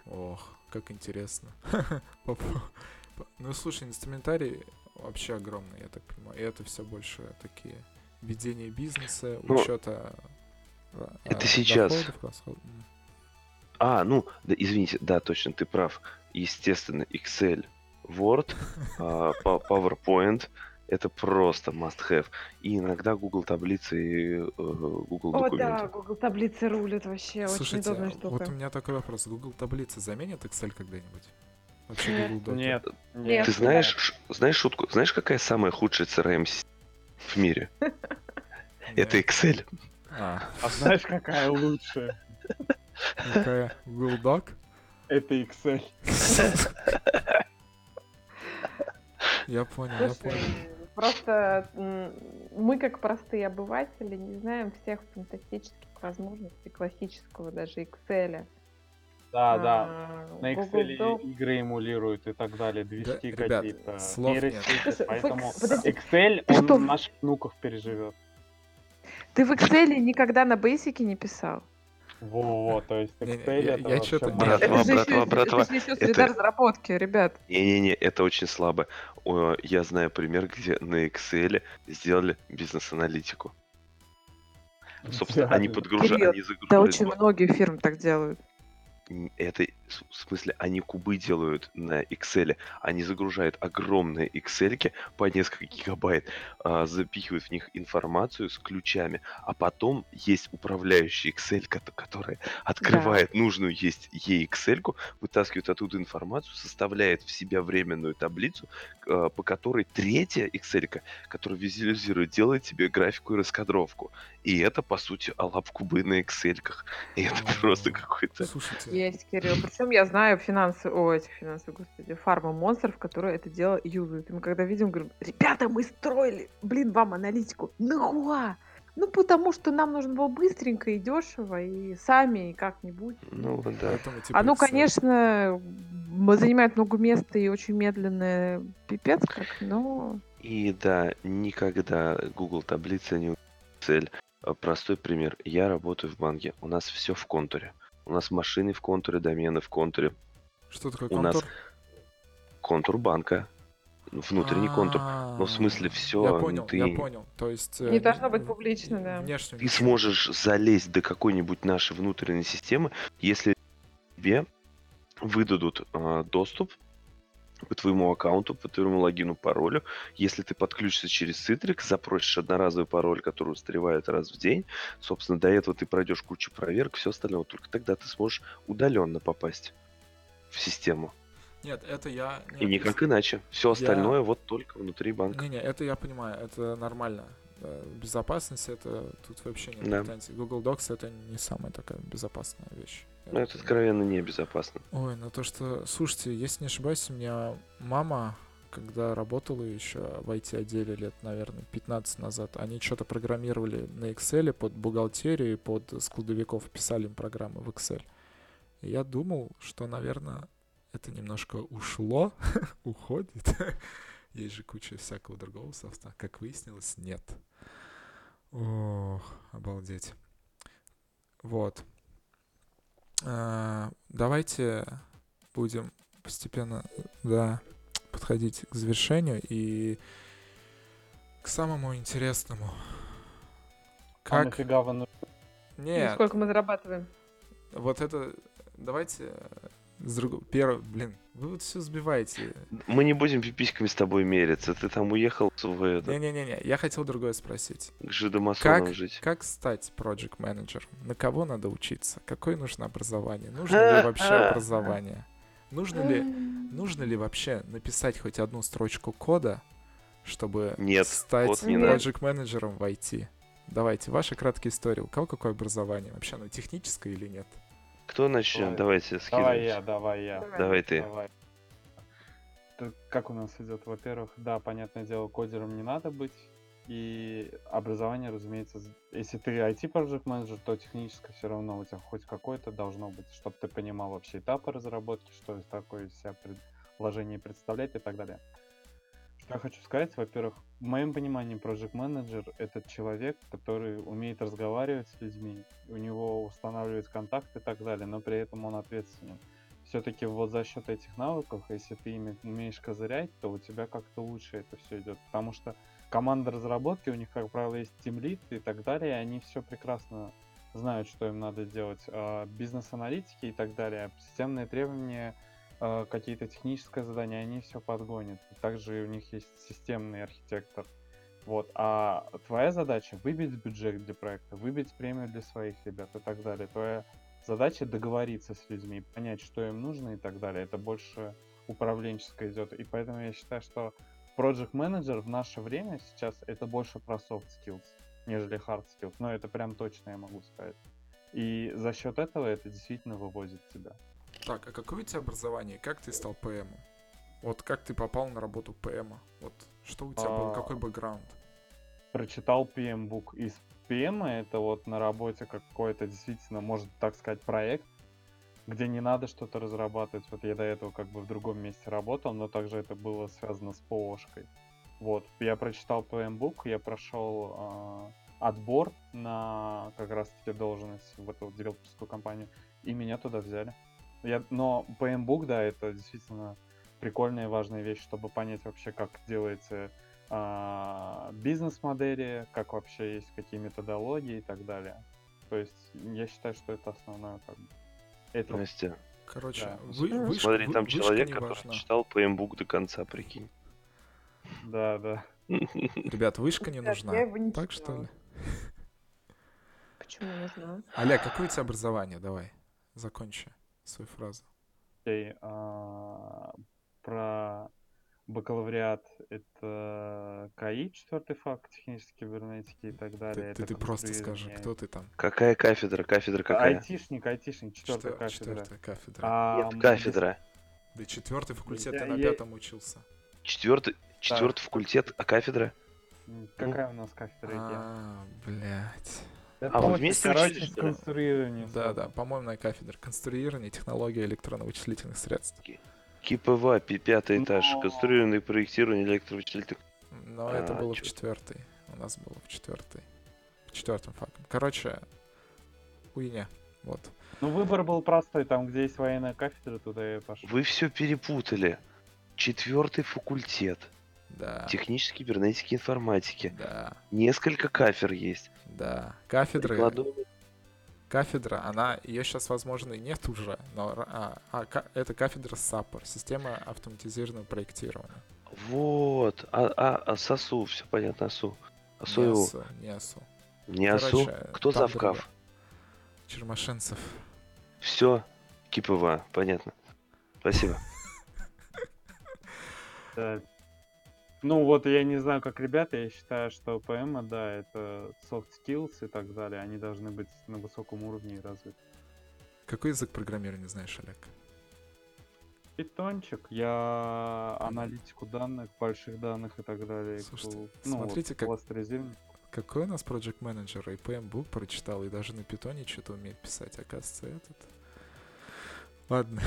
Ох, как интересно. Ну, слушай, инструментарий вообще огромный, я так понимаю. И это все больше такие ведение бизнеса, Ну, учета а, это а, сейчас. А, ну, да, извините, да, точно, ты прав. Естественно, Excel, Word, а, PowerPoint это просто must-have. И иногда Google таблицы и э, Google О, документы. да, Google таблицы рулят вообще, очень Слушайте, удобная а штука. вот у меня такой вопрос. Google таблицы заменят Excel когда-нибудь? Вообще Нет. Google? Нет, Нет. нет. Ты знаешь, ш- знаешь шутку? Знаешь, какая самая худшая CRM в мире? Это Нет. Excel. А, А знаешь, какая лучшая? какая? Google Doc? Это Excel. Я понял, я Слушай, понял. просто м, мы, как простые обыватели, не знаем всех фантастических возможностей классического даже Excel. Да, да. А, На Google Excel Doc- игры эмулируют и так далее, движки ребят, какие-то, слов нет. нейросети, Слушай, поэтому подожди, Excel, ты он что? наших внуков переживет. Ты в Excel никогда на Basic не писал? Во-во, то есть Excel я- это я вообще Братва, братва, еще, братва, это же еще среда это- разработки, ребят. Не-не-не, это очень слабо. О, Я знаю пример, где на Excel сделали бизнес-аналитику. Собственно, они подгружают, они Да загружают очень многие фирмы так делают. Это в смысле, они кубы делают на Excel, они загружают огромные Excel по несколько гигабайт, а, запихивают в них информацию с ключами, а потом есть управляющий Excel, кото- который открывает нужную есть ей Excel, вытаскивает оттуда информацию, составляет в себя временную таблицу, а, по которой третья Excel, которая визуализирует, делает тебе графику и раскадровку. И это, по сути, алап кубы на Excel. И это просто какой-то... Слушайте, Есть, Кирилл. Причем я знаю финансы, о, этих финансов, господи, фарма монстров, которые это дело юзают. И мы когда видим, говорим, ребята, мы строили, блин, вам аналитику. Нахуя? Ну, потому что нам нужно было быстренько и дешево, и сами, и как-нибудь. Ну, вот да. поэтому типа Оно, Excel. конечно, м, занимает много места и очень медленное, пипец как, но... И да, никогда Google таблица не цель. А, Простой пример. Я работаю в банке. У нас все в контуре. У нас машины в контуре, домены в контуре. Что такое у нас контур? Контур банка. Внутренний контур. Ну, в смысле, А, всё, Я ну, понял, ты- я понял. То есть... э, Не должно быть публично, да. Внешне Ты сможешь залезть до какой-нибудь нашей внутренней системы, если тебе выдадут а, доступ по твоему аккаунту, по твоему логину, паролю. Если ты подключишься через Citrix, запросишь одноразовый пароль, который устаревает раз в день, собственно, до этого ты пройдешь кучу проверок, все остальное. Только тогда ты сможешь удаленно попасть в систему. Нет, это я... И нет, никак иначе. Все я- остальное вот только внутри банка. Не-не, это я понимаю, это нормально. Э, Безопасность это тут вообще нет Да. претензий. Google Docs это не самая такая безопасная вещь. Ну, это откровенно небезопасно. Ой, ну то, что... Слушайте, если не ошибаюсь, у меня мама, когда работала еще в IT-отделе лет, наверное, 15 назад, они что-то программировали на Excel под бухгалтерию под складовиков, писали им программы в Excel. И я думал, что, наверное, это немножко ушло, уходит. Есть же куча всякого другого софта. Как выяснилось, нет. Ох, обалдеть. Вот. А, Давайте будем постепенно, да, подходить к завершению и к самому интересному. А Как? нафига вы нужны? И Нет, сколько мы зарабатываем? вот это... Давайте с другого... Первый... Блин, вы вот все сбиваете. Мы не будем пиписьками с тобой мериться. Ты там уехал в это, Не-не-не, я хотел другое спросить. к жидомасонам Как, жить. как стать project менеджером? На кого надо учиться? Какое нужно образование? Нужно ли вообще образование? Нужно ли, нужно ли вообще написать хоть одну строчку кода, чтобы Нет, стать не надо. project менеджером в IT? Давайте, ваша краткая история. У кого какое образование? Вообще оно техническое или нет? Кто начнет? Давай. Давайте Давай я, давай я. Давай. Давай ты. Давай. Так как у нас идет? Во-первых, да, понятное дело, кодером не надо быть. И образование, разумеется, если ты IT project менеджер, то техническое все равно у тебя хоть какое-то должно быть, чтобы ты понимал вообще этапы разработки, что такое из себя предложение представляет и так далее. Я хочу сказать, во-первых, в моем понимании project менеджер это человек, который умеет разговаривать с людьми, у него устанавливать контакты и так далее, но при этом он ответственен все-таки вот за счет этих навыков, если ты ими умеешь козырять, то у тебя как-то лучше это все идет. Потому что команда разработки, у них, как правило, есть тимлит и так далее, и они все прекрасно знают, что им надо делать. А Бизнес-аналитики и так далее, системные требования, а, какие-то технические задания, они все подгонят. Также у них есть системный архитектор. Вот. А твоя задача выбить бюджет для проекта, выбить премию для своих ребят и так далее. Твоя задача договориться с людьми, понять, что им нужно и так далее. Это больше управленческое идет. И поэтому я считаю, что Project Manager в наше время сейчас это больше про soft skills, нежели hard skills. Но это прям точно я могу сказать. И за счет этого это действительно вывозит тебя. Так, а какое у тебя образование? Как ты стал ПМом? Вот как ты попал на работу ПМа? Вот что у тебя был, А, какой бэкграунд? Прочитал PM Book. Из PM это вот на работе какой-то действительно, может так сказать, проект, где не надо что-то разрабатывать. Вот я до этого как бы в другом месте работал, но также это было связано с ПОшкой. Вот, я прочитал PM Book, я прошел а, отбор на как раз-таки должность в эту директорскую компанию, и меня туда взяли. Я, но PM Book, да, это действительно прикольная и важная вещь, чтобы понять вообще, как делается а, бизнес-модели, как вообще есть какие методологии и так далее. То есть я считаю, что это основное как бы. Это Настя, Короче, да. вы, вышка- смотри, вы- там вышка человек, который важна. читал PMBOK до конца, прикинь. да, да. Ребят, вышка не нужна. Так что ли? Почему не знаю? Олег, какое у тебя образование? Давай, закончи свою фразу. Окей, а, про бакалавриат это КАИ, четвертый факт, технические кибернетики и так далее. Ты, ты, это ты просто скажи, кто ты там? Какая кафедра? Кафедра какая? Айтишник, айтишник, четвертая Четвер- кафедра. Четвертая кафедра. А, Нет, кафедра. Да четвертый факультет, я- ты на я- пятом учился. Четвертый, четвертый факультет, а кафедра? Какая у нас кафедра? идет? А, блядь. А вы вместе Короче, учились, с да? Да, да, по-моему, кафедра конструирования технологий электронно-вычислительных средств. КИПВ, пи- пятый этаж, Но- конструирование и проектирование электровычислительных. Но это А, было в четвертой. У нас было в четвертой. В четвертом факом. Короче, хуйня. Вот. Ну, выбор был простой. Там, где есть военная кафедра, туда я и пошел. Вы все перепутали. Четвертый факультет. Да. Технической кибернетики информатики. Да. Несколько кафедр есть. Да. Кафедры. Прикладной- Кафедра, она, ее сейчас, возможно, и нет уже, но а, а, это кафедра САПР, система автоматизированного проектирования. Вот. А, а, а САСУ, все понятно, АСУ. Не АСУ. АСУ, не АСУ. Не АСУ. Короче, Кто завкав? Чермашенцев. Все. КИПВ, понятно. Спасибо. Ну, вот я не знаю, как ребята, я считаю, что ПМ, да, это soft skills и так далее. Они должны быть на высоком уровне и развиты. Какой язык программирования знаешь, Олег? Питончик, я аналитику данных, больших данных и так далее. Слушайте, ку- смотрите, как- вот, кластеризирование. Какой у нас project менеджер? И PM Book прочитал, и даже на питоне что-то умеет писать, оказывается, этот. Ладно.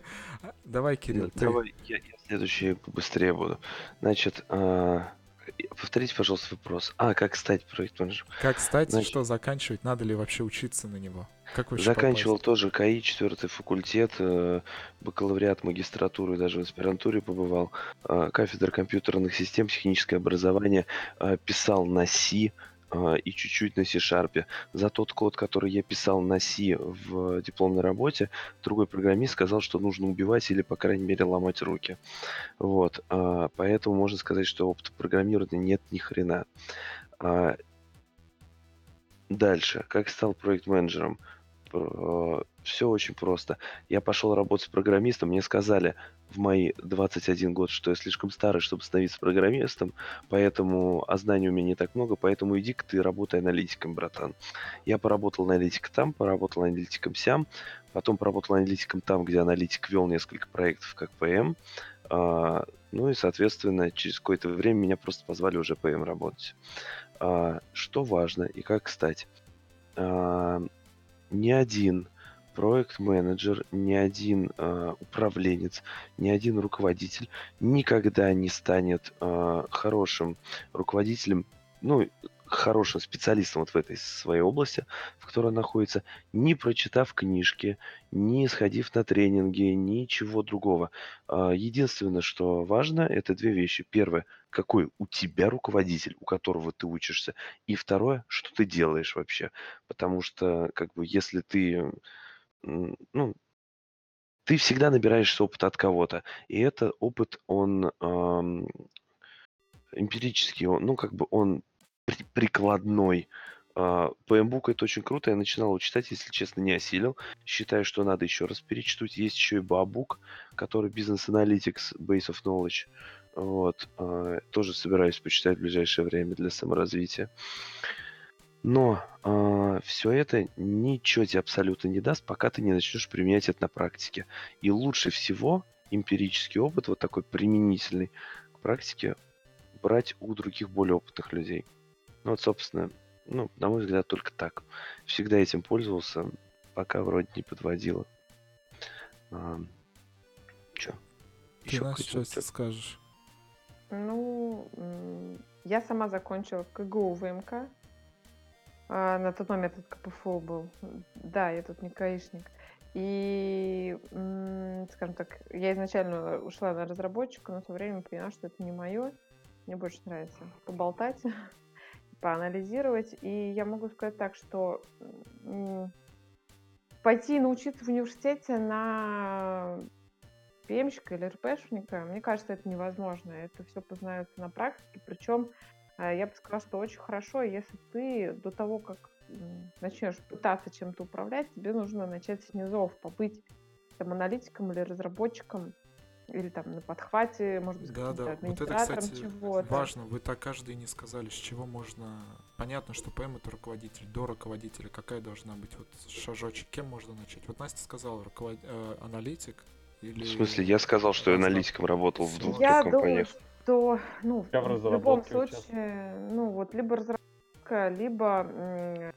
Давай, Кирилл, Ну, ты. Давай, я, я следующий быстрее буду. Значит, а, повторите, пожалуйста, вопрос. А, как стать проект-менеджером? Как стать Значит- что заканчивать? Надо ли вообще учиться на него? Как вообще Заканчивал попасть? тоже КАИ, четвертый факультет, э, бакалавриат, магистратуру и даже в аспирантуре побывал. Э, Кафедра компьютерных систем, техническое образование. э, Писал на Си, и чуть-чуть на C-Sharp. За тот код, который я писал на C в дипломной работе, другой программист сказал, что нужно убивать или, по крайней мере, ломать руки. Вот. а, Поэтому можно сказать, что опыта программирования нет ни хрена. А, Дальше. Как стал проект-менеджером? Все очень просто. Я пошел работать программистом, мне сказали в мои 21 год, что я слишком старый, чтобы становиться программистом, поэтому, а знаний у меня не так много, поэтому иди-ка ты работай аналитиком, братан. Я поработал аналитиком там, поработал аналитиком сям, потом поработал аналитиком там, где аналитик вел несколько проектов как ПМ, а, ну и, соответственно, через какое-то время меня просто позвали уже ПМ работать. А, что важно и как стать? А, ни один проект-менеджер, ни один э, управленец, ни один руководитель никогда не станет э, хорошим руководителем, ну, хорошим специалистом вот в этой своей области, в которой находится, не прочитав книжки, не сходив на тренинги, ничего другого. А, единственное, что важно, это две вещи. Первое, какой у тебя руководитель, у которого ты учишься, и второе, что ты делаешь вообще. Потому что, как бы, если ты, ну, ты всегда набираешься опыта от кого-то. И этот опыт, он эм, эмпирический, он, ну, как бы он прикладной. А, PMBOK это очень круто. Я начинал его читать, если честно, не осилил. Считаю, что надо еще раз перечитать. Есть еще и Бабук, который Business Analytics Base of Knowledge. Вот. А, тоже собираюсь почитать в ближайшее время для саморазвития. Но э, все это ничего тебе абсолютно не даст, пока ты не начнешь применять это на практике. И лучше всего эмпирический опыт, вот такой применительный к практике, брать у других более опытных людей. Ну вот, собственно, ну, на мой взгляд, только так. Всегда этим пользовался, пока вроде не подводило. А, чё? Ты Еще нас сейчас скажешь. Ну, я сама закончила КГУ ВМК. А, на тот момент это КПФУ был. Да, я тут не КАИшник. И, скажем так, я изначально ушла на разработчика, но в то время поняла, что это не мое. Мне больше нравится поболтать поанализировать. И я могу сказать так, что пойти научиться в университете на ПМщика или РПшника, мне кажется, это невозможно. Это все познается на практике. Причем я бы сказала, что очень хорошо, если ты до того, как начнешь пытаться чем-то управлять, тебе нужно начать с низов, побыть там, аналитиком или разработчиком, или там на подхвате, может быть, да, да. Вот это, кстати, чего-то. важно. Вы так каждый не сказали, с чего можно... Понятно, что ПМ это руководитель, до руководителя какая должна быть вот шажочек, кем можно начать? Вот Настя сказала, руковод... э, аналитик или... В смысле, я сказал, что я аналитиком работал в двух я компаниях. Думаю, что, ну, я в, в любом случае, ну, вот, либо разработка, либо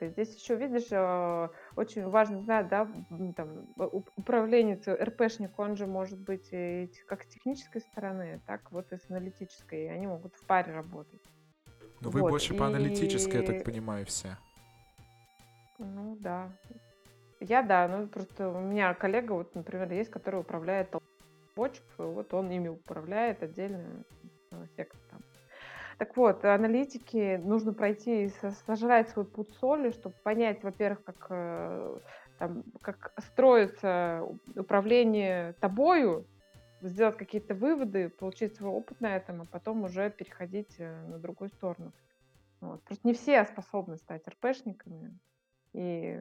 Здесь еще, видишь, э, очень важно знать, да, там, управленец, РПшник, он же может быть и как с технической стороны, так вот и с аналитической, и они могут в паре работать. Но вот. вы больше и... по аналитической, я так понимаю, все. Ну да. Я да, ну просто у меня коллега, вот, например, есть, который управляет почек, вот он ими управляет отдельно э, сектор там. Так вот, аналитики нужно пройти и сожрать свой путь соли, чтобы понять, во-первых, как, э, там, как строится управление тобою, сделать какие-то выводы, получить свой опыт на этом, а потом уже переходить э, на другую сторону. Вот. Просто не все способны стать РПшниками. И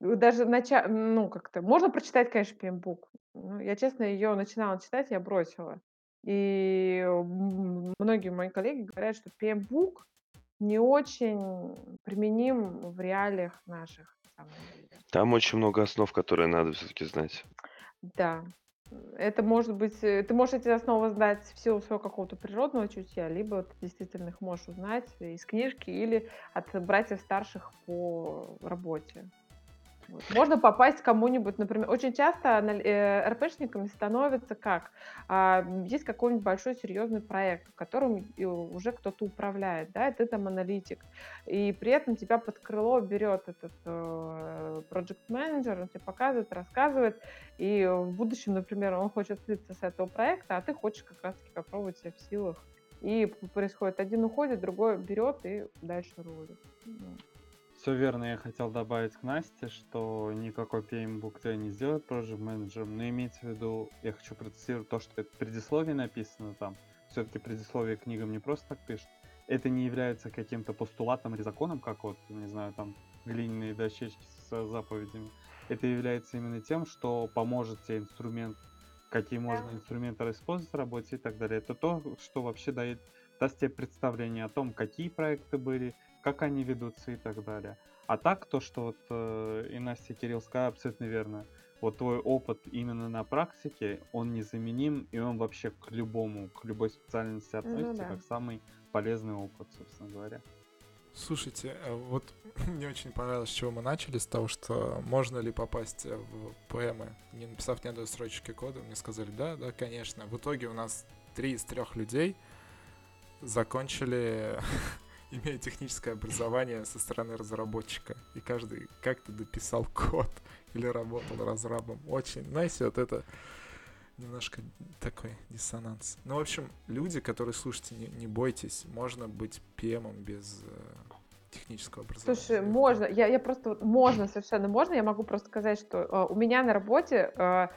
даже начать, ну, как-то, можно прочитать, конечно, PMBOK. Ну, я, честно, ее начинала читать, я бросила. И многие мои коллеги говорят, что PM-бук не очень применим в реалиях наших. Там очень много основ, которые надо все-таки знать. Да. Это может быть, э, ты можешь эти основы знать в силу своего какого-то природного чутья, либо ты действительно их можешь узнать из книжки или от братьев старших по работе. Можно попасть кому-нибудь, например, очень часто э, РПшниками становится как? А, есть какой-нибудь большой серьезный проект, которым уже кто-то управляет, да, и ты там аналитик, и при этом тебя под крыло берет этот э, project менеджер он тебе показывает, рассказывает, и в будущем, например, он хочет слиться с этого проекта, а ты хочешь как раз-таки попробовать себя в силах и происходит, один уходит, другой берет и дальше рулит. Все верно, я хотел добавить к Насте, что никакой PMBOK T не сделает Project менеджером, но имеется в виду, я хочу процитировать то, что это предисловие написано там. Все-таки предисловие книгам не просто так пишет. Это не является каким-то постулатом или законом, как вот, не знаю, там глиняные дощечки с заповедями. Это является именно тем, что поможет тебе инструмент, какие можно инструменты использовать в работе и так далее. Это то, что вообще дает, даст тебе представление о том, какие проекты были, как они ведутся и так далее. А так, то, что вот э, и Настя Кирилл абсолютно верно. Вот твой опыт именно на практике, он незаменим, и он вообще к любому, к любой специальности относится да. как самый полезный опыт, собственно говоря. Слушайте, э, вот мне очень понравилось, с чего мы начали, с того, что можно ли попасть э, в ПМы, не написав ни одной строчки кода. Мне сказали, да, да, конечно. В итоге у нас три из трех людей закончили, имея техническое образование со стороны разработчика. И каждый как-то дописал код или работал разрабом. Очень, знаете, вот это немножко такой диссонанс. Ну, в общем, люди, которые слушайте, не, не бойтесь, можно быть ПМом без э, технического образования. Слушай, можно, я, я просто, можно, совершенно можно, я могу просто сказать, что э, у меня на работе э,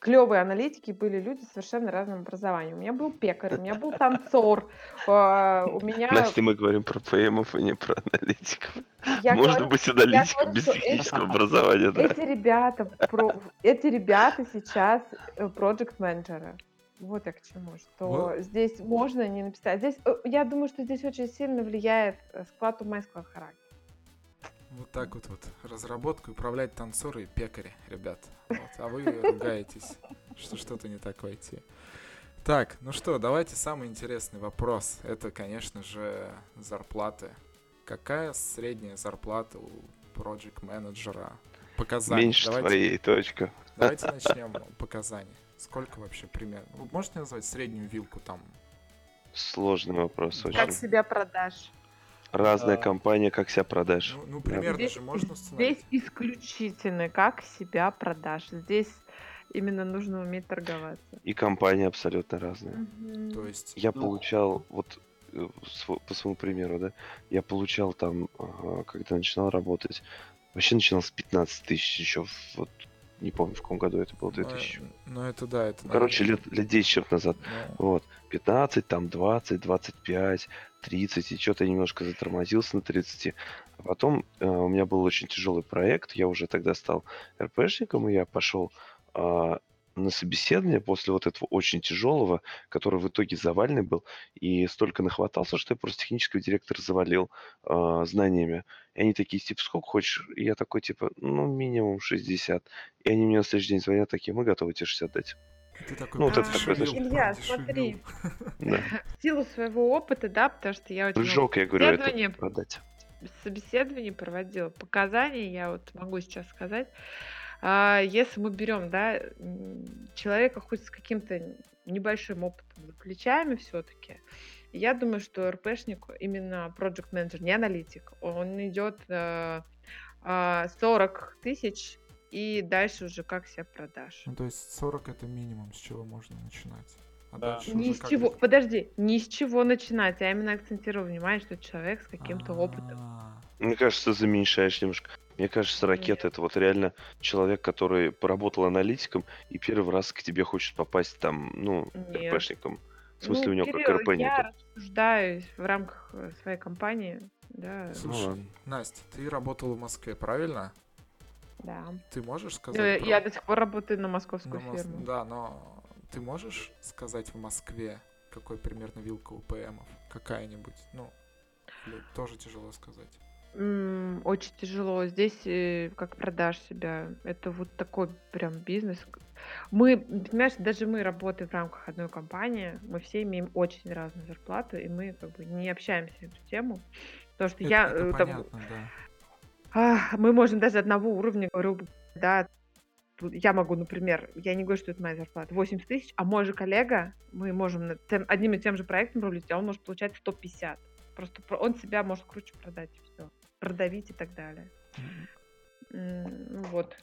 клевые аналитики были люди с совершенно разным образованием. У меня был пекарь, у меня был танцор, э, у меня... Настя, мы говорим про ПМов и не про аналитиков. я Можно говорю, быть аналитиком говорю, без технического образования, да? Эти ребята, про- эти ребята сейчас проект менеджеры. Вот я к чему, что Вот. здесь можно не написать. Здесь, э, я думаю, что здесь очень сильно влияет э, склад ума и склад характера. Вот так вот вот. Разработку управлять танцоры и пекари, ребят. Вот. А вы ругаетесь, что что-то не так войти. Так, ну что, давайте самый интересный вопрос. Это, конечно же, зарплаты. Какая средняя зарплата у проект менеджера? Показания. Меньше давайте, твоей, точка. давайте начнем показаний. Сколько вообще примерно? Вы можете назвать среднюю вилку там? Сложный вопрос Как очень. Как себя продашь? Разная Да. компания, как себя продашь. Ну, ну, примерно Здесь- же можно установить. Здесь исключительно как себя продашь. Здесь именно нужно уметь торговаться. И компании абсолютно разные. Мгм. То есть, Я Ну. получал, вот э, по своему примеру, да, я получал там, когда начинал работать, вообще начинал с 15 тысяч еще, в- вот, не помню, в каком году это было, ну, 2000. ну, это да, это... Короче, наверное, лет, лет 10 чем назад. ну, Вот, 15, там 20, 25, 30, и что-то немножко затормозился на 30. А потом э, у меня был очень тяжелый проект, я уже тогда стал РПшником, и я пошел а, на собеседование после вот этого очень тяжелого, который в итоге завальный был, и столько нахватался, что я просто технического директора завалил а, знаниями. И они такие, типа, сколько хочешь? И я такой, типа, ну, минимум 60. И они мне на следующий день звонят такие, мы готовы тебе 60 дать. Ты такой Ну, вот это такое, знаешь, Илья, смотри. Да. В силу своего опыта, да, потому что я очень много Прыжок, я говорю, это собеседование продать. собеседований проводила, показаний, я вот могу сейчас сказать. А, Если мы берем, да, человека хоть с каким-то небольшим опытом за плечами все-таки, я думаю, что РПшник, именно project менеджер не аналитик, он идет э, а, 40 тысяч и дальше уже как себя продашь. Ну, то есть 40 это минимум, с чего можно начинать. А Да. дальше Ни уже с как чего, бы- подожди, ни с чего начинать, я именно акцентирую внимание, что человек с каким-то опытом. А, Мне кажется, ты замещаешь немножко. Мне кажется, ракета это вот реально человек, который поработал аналитиком и первый раз к тебе хочет попасть там, ну, Нет. РПшником. В смысле, Ну, у него Кирилл, как РП я нету. рассуждаю в рамках э, своей компании, да, Слушай, ладно. Настя, ты работала в Москве, правильно? Да. Ты можешь Ну, сказать про- Я до сих пор работаю на на московскую Мос- фирму. Да, но ты можешь сказать в Москве, какой примерно вилка у ПМов? Какая-нибудь? Ну, тоже тяжело сказать. Очень тяжело. Здесь э, как продашь себя. Это вот такой прям бизнес. Мы, понимаешь, даже мы работаем в рамках одной компании, мы все имеем очень разную зарплату, и мы как бы не общаемся на эту тему. Потому что Это- я это э, там, понятно, да. Мы можем даже одного уровня, говорю, да, я могу, например, я не говорю, что это моя зарплата, 80 тысяч, а мой же коллега, мы можем над тем- одним и тем же проектом рулить, а он может получать 150. Просто про- он себя может круче продать, и все. Продавить и так далее. Вот.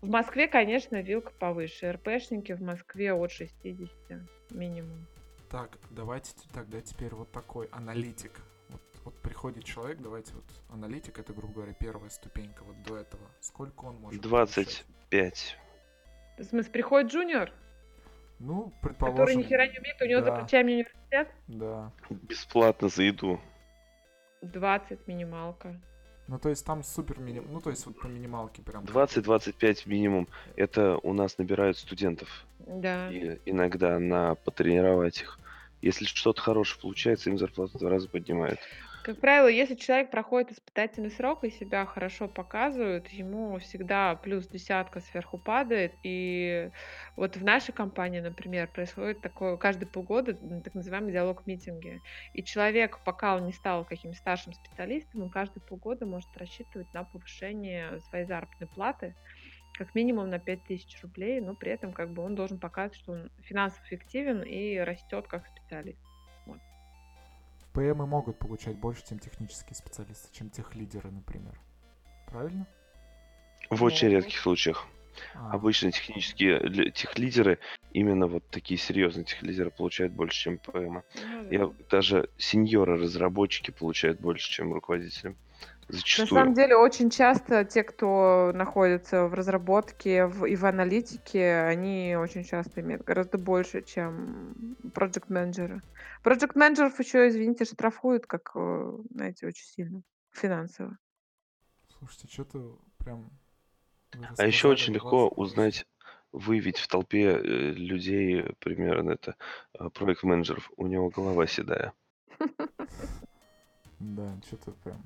В Москве, конечно, вилка повыше. РПшники в Москве от 60 минимум. Так, давайте тогда теперь вот такой аналитик. Вот, приходит человек, давайте вот аналитик, это, грубо говоря, первая ступенька вот до этого. Сколько он может получать? 25. В смысле, приходит джуниор, Ну, который предположим, ни хера не умеет, у него за да. плечами университет? да. Бесплатно за еду. 20 минималка. Ну, то есть там супер миним... Ну, то есть вот по минималке прям. 20-25 минимум. Это у нас набирают студентов. Да. И иногда на потренировать их. Если что-то хорошее получается, им зарплату в два раза поднимают. Как правило, если человек проходит испытательный срок и себя хорошо показывает, ему всегда плюс десятка сверху падает. И вот в нашей компании, например, происходит такое каждые полгода так называемый диалог-митинги. И человек, пока он не стал каким старшим специалистом, он каждые полгода может рассчитывать на повышение своей заработной платы как минимум на 5000 рублей, но при этом как бы он должен показывать, что он финансово эффективен и растет как специалист. ПМы могут получать больше, чем технические специалисты, чем тех лидеры, например. Правильно? В очень Ну. редких случаях. А, Обычно технические ли- техлидеры, именно вот такие серьезные техлидеры получают больше, чем ПМ. Ну. Я, даже сеньоры-разработчики получают больше, чем руководители. На Зачастую. самом деле, очень часто те, кто находится в разработке в- и в аналитике, они очень часто имеют гораздо больше, чем проект менеджеры Проект менеджеров еще, извините, штрафуют, как, э, знаете, очень сильно финансово. Слушайте, что-то прям... А еще очень легко 28. узнать, выявить в толпе э, людей примерно это проект менеджеров. У него голова седая. Да, что-то прям...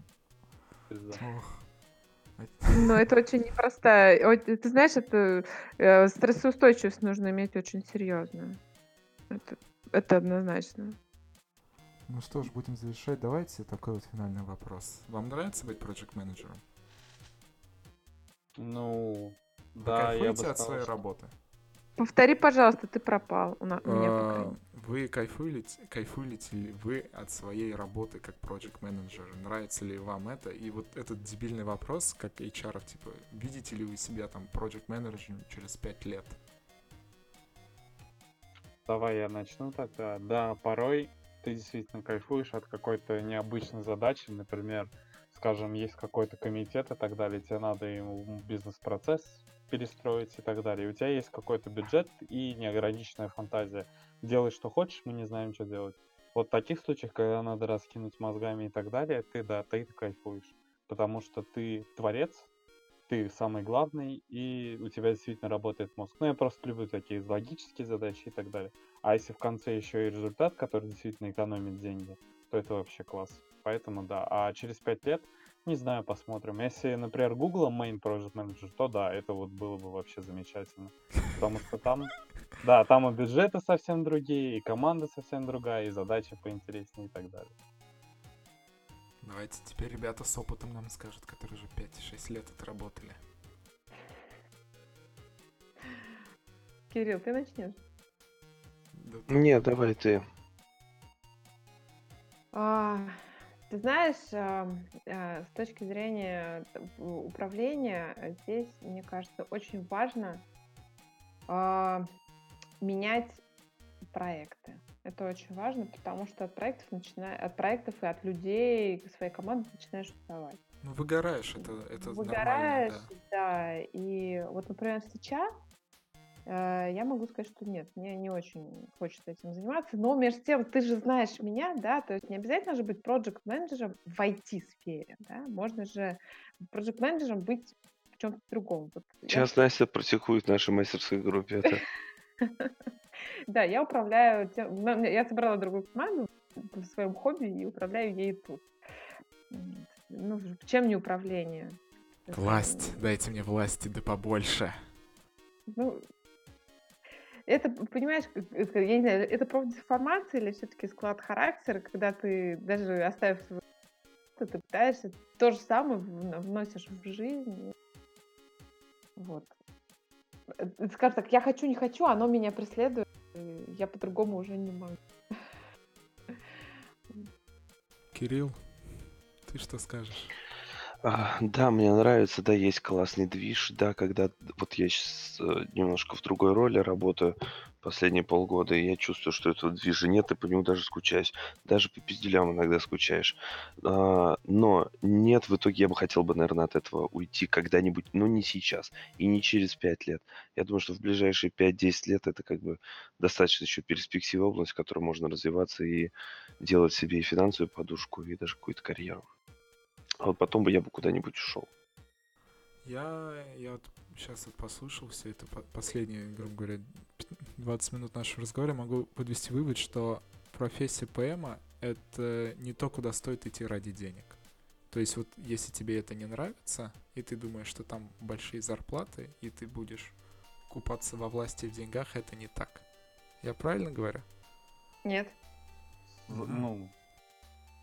Пизда. Но это очень непростая. Ты знаешь, это э, стрессоустойчивость нужно иметь очень серьезную. Это, это однозначно. Ну что ж, будем завершать. Давайте такой вот финальный вопрос. Вам нравится быть проект менеджером? Ну, Вы да, я бы кайфуете от сказал, своей что- работы? Повтори, пожалуйста, ты пропал. У, меня, Вы кайфуете, кайфуете ли вы от своей работы как проект менеджер? Нравится ли вам это? И вот этот дебильный вопрос, как HR, типа, видите ли вы себя там проект менеджером через пять лет? Давай я начну тогда. Да, порой ты действительно кайфуешь от какой-то необычной задачи. Например, скажем, есть какой-то комитет и так далее, тебе надо ему бизнес-процесс перестроить и так далее. И у тебя есть какой-то бюджет и неограниченная фантазия. Делай, что хочешь, мы не знаем, что делать. Вот в таких случаях, когда надо раскинуть мозгами и так далее, ты, да, ты кайфуешь. Потому что ты творец, ты самый главный, и у тебя действительно работает мозг. Ну, я просто люблю такие логические задачи и так далее. А если в конце еще и результат, который действительно экономит деньги, то это вообще класс. Поэтому да. А через пять лет, не знаю, посмотрим. Если, например, Google Main Project Manager, то да, это вот было бы вообще замечательно. Потому что там, да, там и бюджеты совсем другие, и команда совсем другая, и задачи поинтереснее и так далее. Давайте теперь ребята с опытом нам скажут, которые уже 5-6 лет отработали. Кирилл, ты начнешь? Да ты- Не, давай ты. А, ты знаешь, а, а, с точки зрения у- управления, э, здесь, мне кажется, очень важно а, менять проекты. Это очень важно, потому что от проектов, начина... от проектов и от людей своей команды начинаешь уставать. Ну, выгораешь, это, это Выгораешь, нормально, да. И вот, например, сейчас э, я могу сказать, что нет, мне не очень хочется этим заниматься. Но между тем, ты же знаешь меня, да, то есть не обязательно же быть проект-менеджером в IT-сфере, да, можно же проект-менеджером быть в чем-то другом. Вот я Сейчас Настя практикует в нашей мастерской группе это. Да, я управляю... тем- Я собрала другую команду в своем хобби и управляю ей тут. Ну, чем не управление? Власть, дайте мне власти, да побольше. Ну, это, понимаешь, это, я не знаю, это профдеформация или все-таки склад характера, когда ты, даже оставив свою ты пытаешься то же самое вн- вносишь в жизнь. Вот. Э, Скажем так, я хочу, не хочу, оно меня преследует, я по-другому уже не могу. Кирилл, ты что скажешь? А, да, мне нравится, да, есть классный движ, да, когда вот я сейчас немножко в другой роли работаю последние полгода, и я чувствую, что этого движа нет, и по нему даже скучаюсь. Даже по пизделям иногда скучаешь. А, но нет, в итоге я бы хотел бы, наверное, от этого уйти когда-нибудь, но не сейчас и не через 5 лет. Я думаю, что в ближайшие 5-10 лет это как бы достаточно еще перспектива область, в которой можно развиваться и делать себе и финансовую подушку, и даже какую-то карьеру. А вот потом бы я бы куда-нибудь ушел. Я, я вот сейчас вот послушал все это по- последние, грубо говоря, 20 минут нашего разговора, могу подвести вывод, что профессия ПМа — это не то, куда стоит идти ради денег. То есть вот если тебе это не нравится, и ты думаешь, что там большие зарплаты, и ты будешь купаться во власти в деньгах, это не так. Я правильно говорю? Нет. Ну,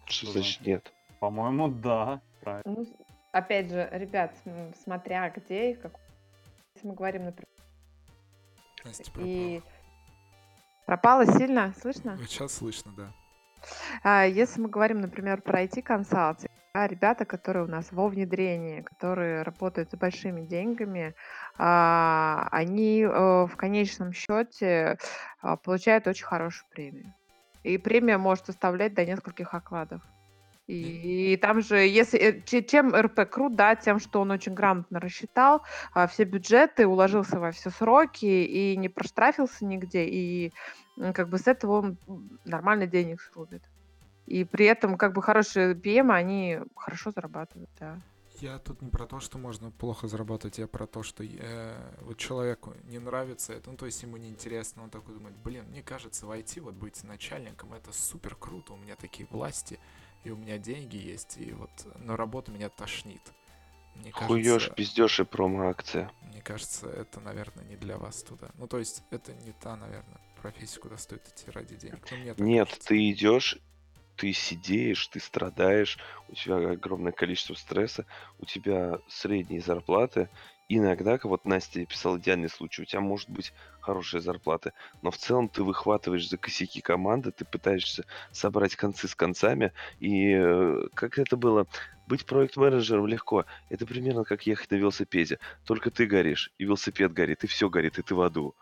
Что Да. значит нет? по-моему, да, правильно. Ну, опять же, ребят, м, смотря где и как... Если мы говорим, например, Настя пропала. и... Пропало сильно? Слышно? Вот сейчас слышно, да. А, Если мы говорим, например, про IT-консалтинг, а, ребята, которые у нас во внедрении, которые работают с большими деньгами, а, они э, в конечном счете а, получают очень хорошую премию. И премия может составлять до нескольких окладов. И, там же, если э, че- чем РП крут, да, тем, что он очень грамотно рассчитал а, все бюджеты, уложился во все сроки и не проштрафился нигде, и как бы с этого он нормально денег срубит. И при этом как бы хорошие PM, они хорошо зарабатывают, да. Я тут не про то, что можно плохо зарабатывать, я про то, что э, вот человеку не нравится это, ну то есть ему неинтересно, он такой думает, блин, мне кажется, в IT вот быть начальником это супер круто, у меня такие власти, и у меня деньги есть, и вот, но работа меня тошнит. Мне кажется, пиздёж и промо-акция. мне кажется, это, наверное, не для вас туда. Ну то есть это не та, наверное, профессия, куда стоит идти ради денег. Ну, мне Нет, кажется. ты идешь, ты сидеешь, ты страдаешь, у тебя огромное количество стресса, у тебя средние зарплаты. Иногда, как вот Настя писала идеальный случай, у тебя может быть хорошая зарплата, но в целом ты выхватываешь за косяки команды, ты пытаешься собрать концы с концами, и э, как это было, быть проект-менеджером легко. Это примерно как ехать на велосипеде. Только ты горишь, и велосипед горит, и все горит, и ты в аду.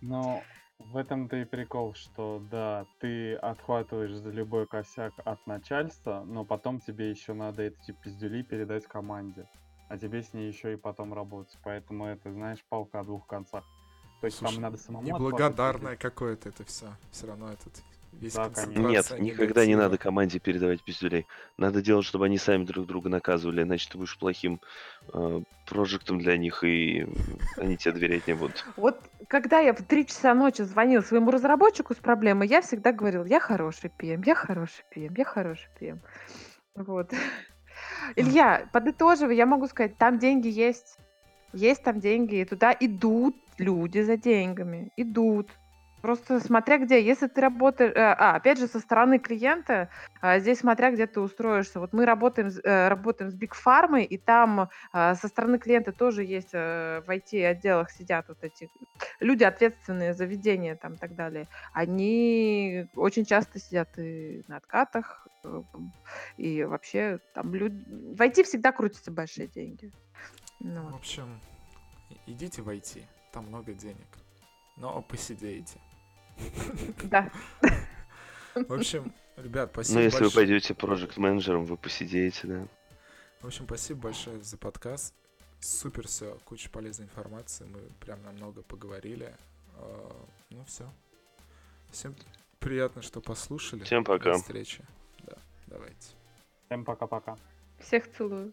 Но в этом-то и прикол, что да, ты отхватываешь за любой косяк от начальства, но потом тебе еще надо эти пиздюли передать команде. А тебе с ней еще и потом работать. Поэтому это, знаешь, палка о двух концах. То есть Слушай, там надо самому Неблагодарное какое-то это все. Все равно этот весь Да. Нет, никогда не надо команде передавать пиздюлей. Надо делать, чтобы они сами друг друга наказывали, иначе ты будешь плохим э, прожектом для них, и они тебе доверять не будут. Вот когда я в 3 часа ночи звонил своему разработчику с проблемой, я всегда говорил, я хороший PM, я хороший PM, я хороший PM. Вот. Илья, подытоживая, я могу сказать, там деньги есть. Есть там деньги, и туда идут люди за деньгами. Идут. Просто смотря где. Если ты работаешь... э, А, опять же, со стороны клиента, а, здесь смотря где ты устроишься. Вот мы работаем, э, работаем с Big Pharma, и там а, со стороны клиента тоже есть э, в IT-отделах сидят вот эти люди, ответственные за ведение там и так далее. Они очень часто сидят и на откатах, и вообще там люди... В IT всегда крутятся большие деньги. Ну, В общем, идите в IT, там много денег. Но посидеете. Да. В общем, ребят, спасибо Ну, если вы большое. пойдете проект-менеджером, вы посидеете, да. В общем, спасибо большое за подкаст. Супер все, куча полезной информации. Мы прям намного поговорили. А, Ну все. Всем приятно, что послушали. Всем пока. До встречи. Да, давайте. Всем пока-пока. Всех целую.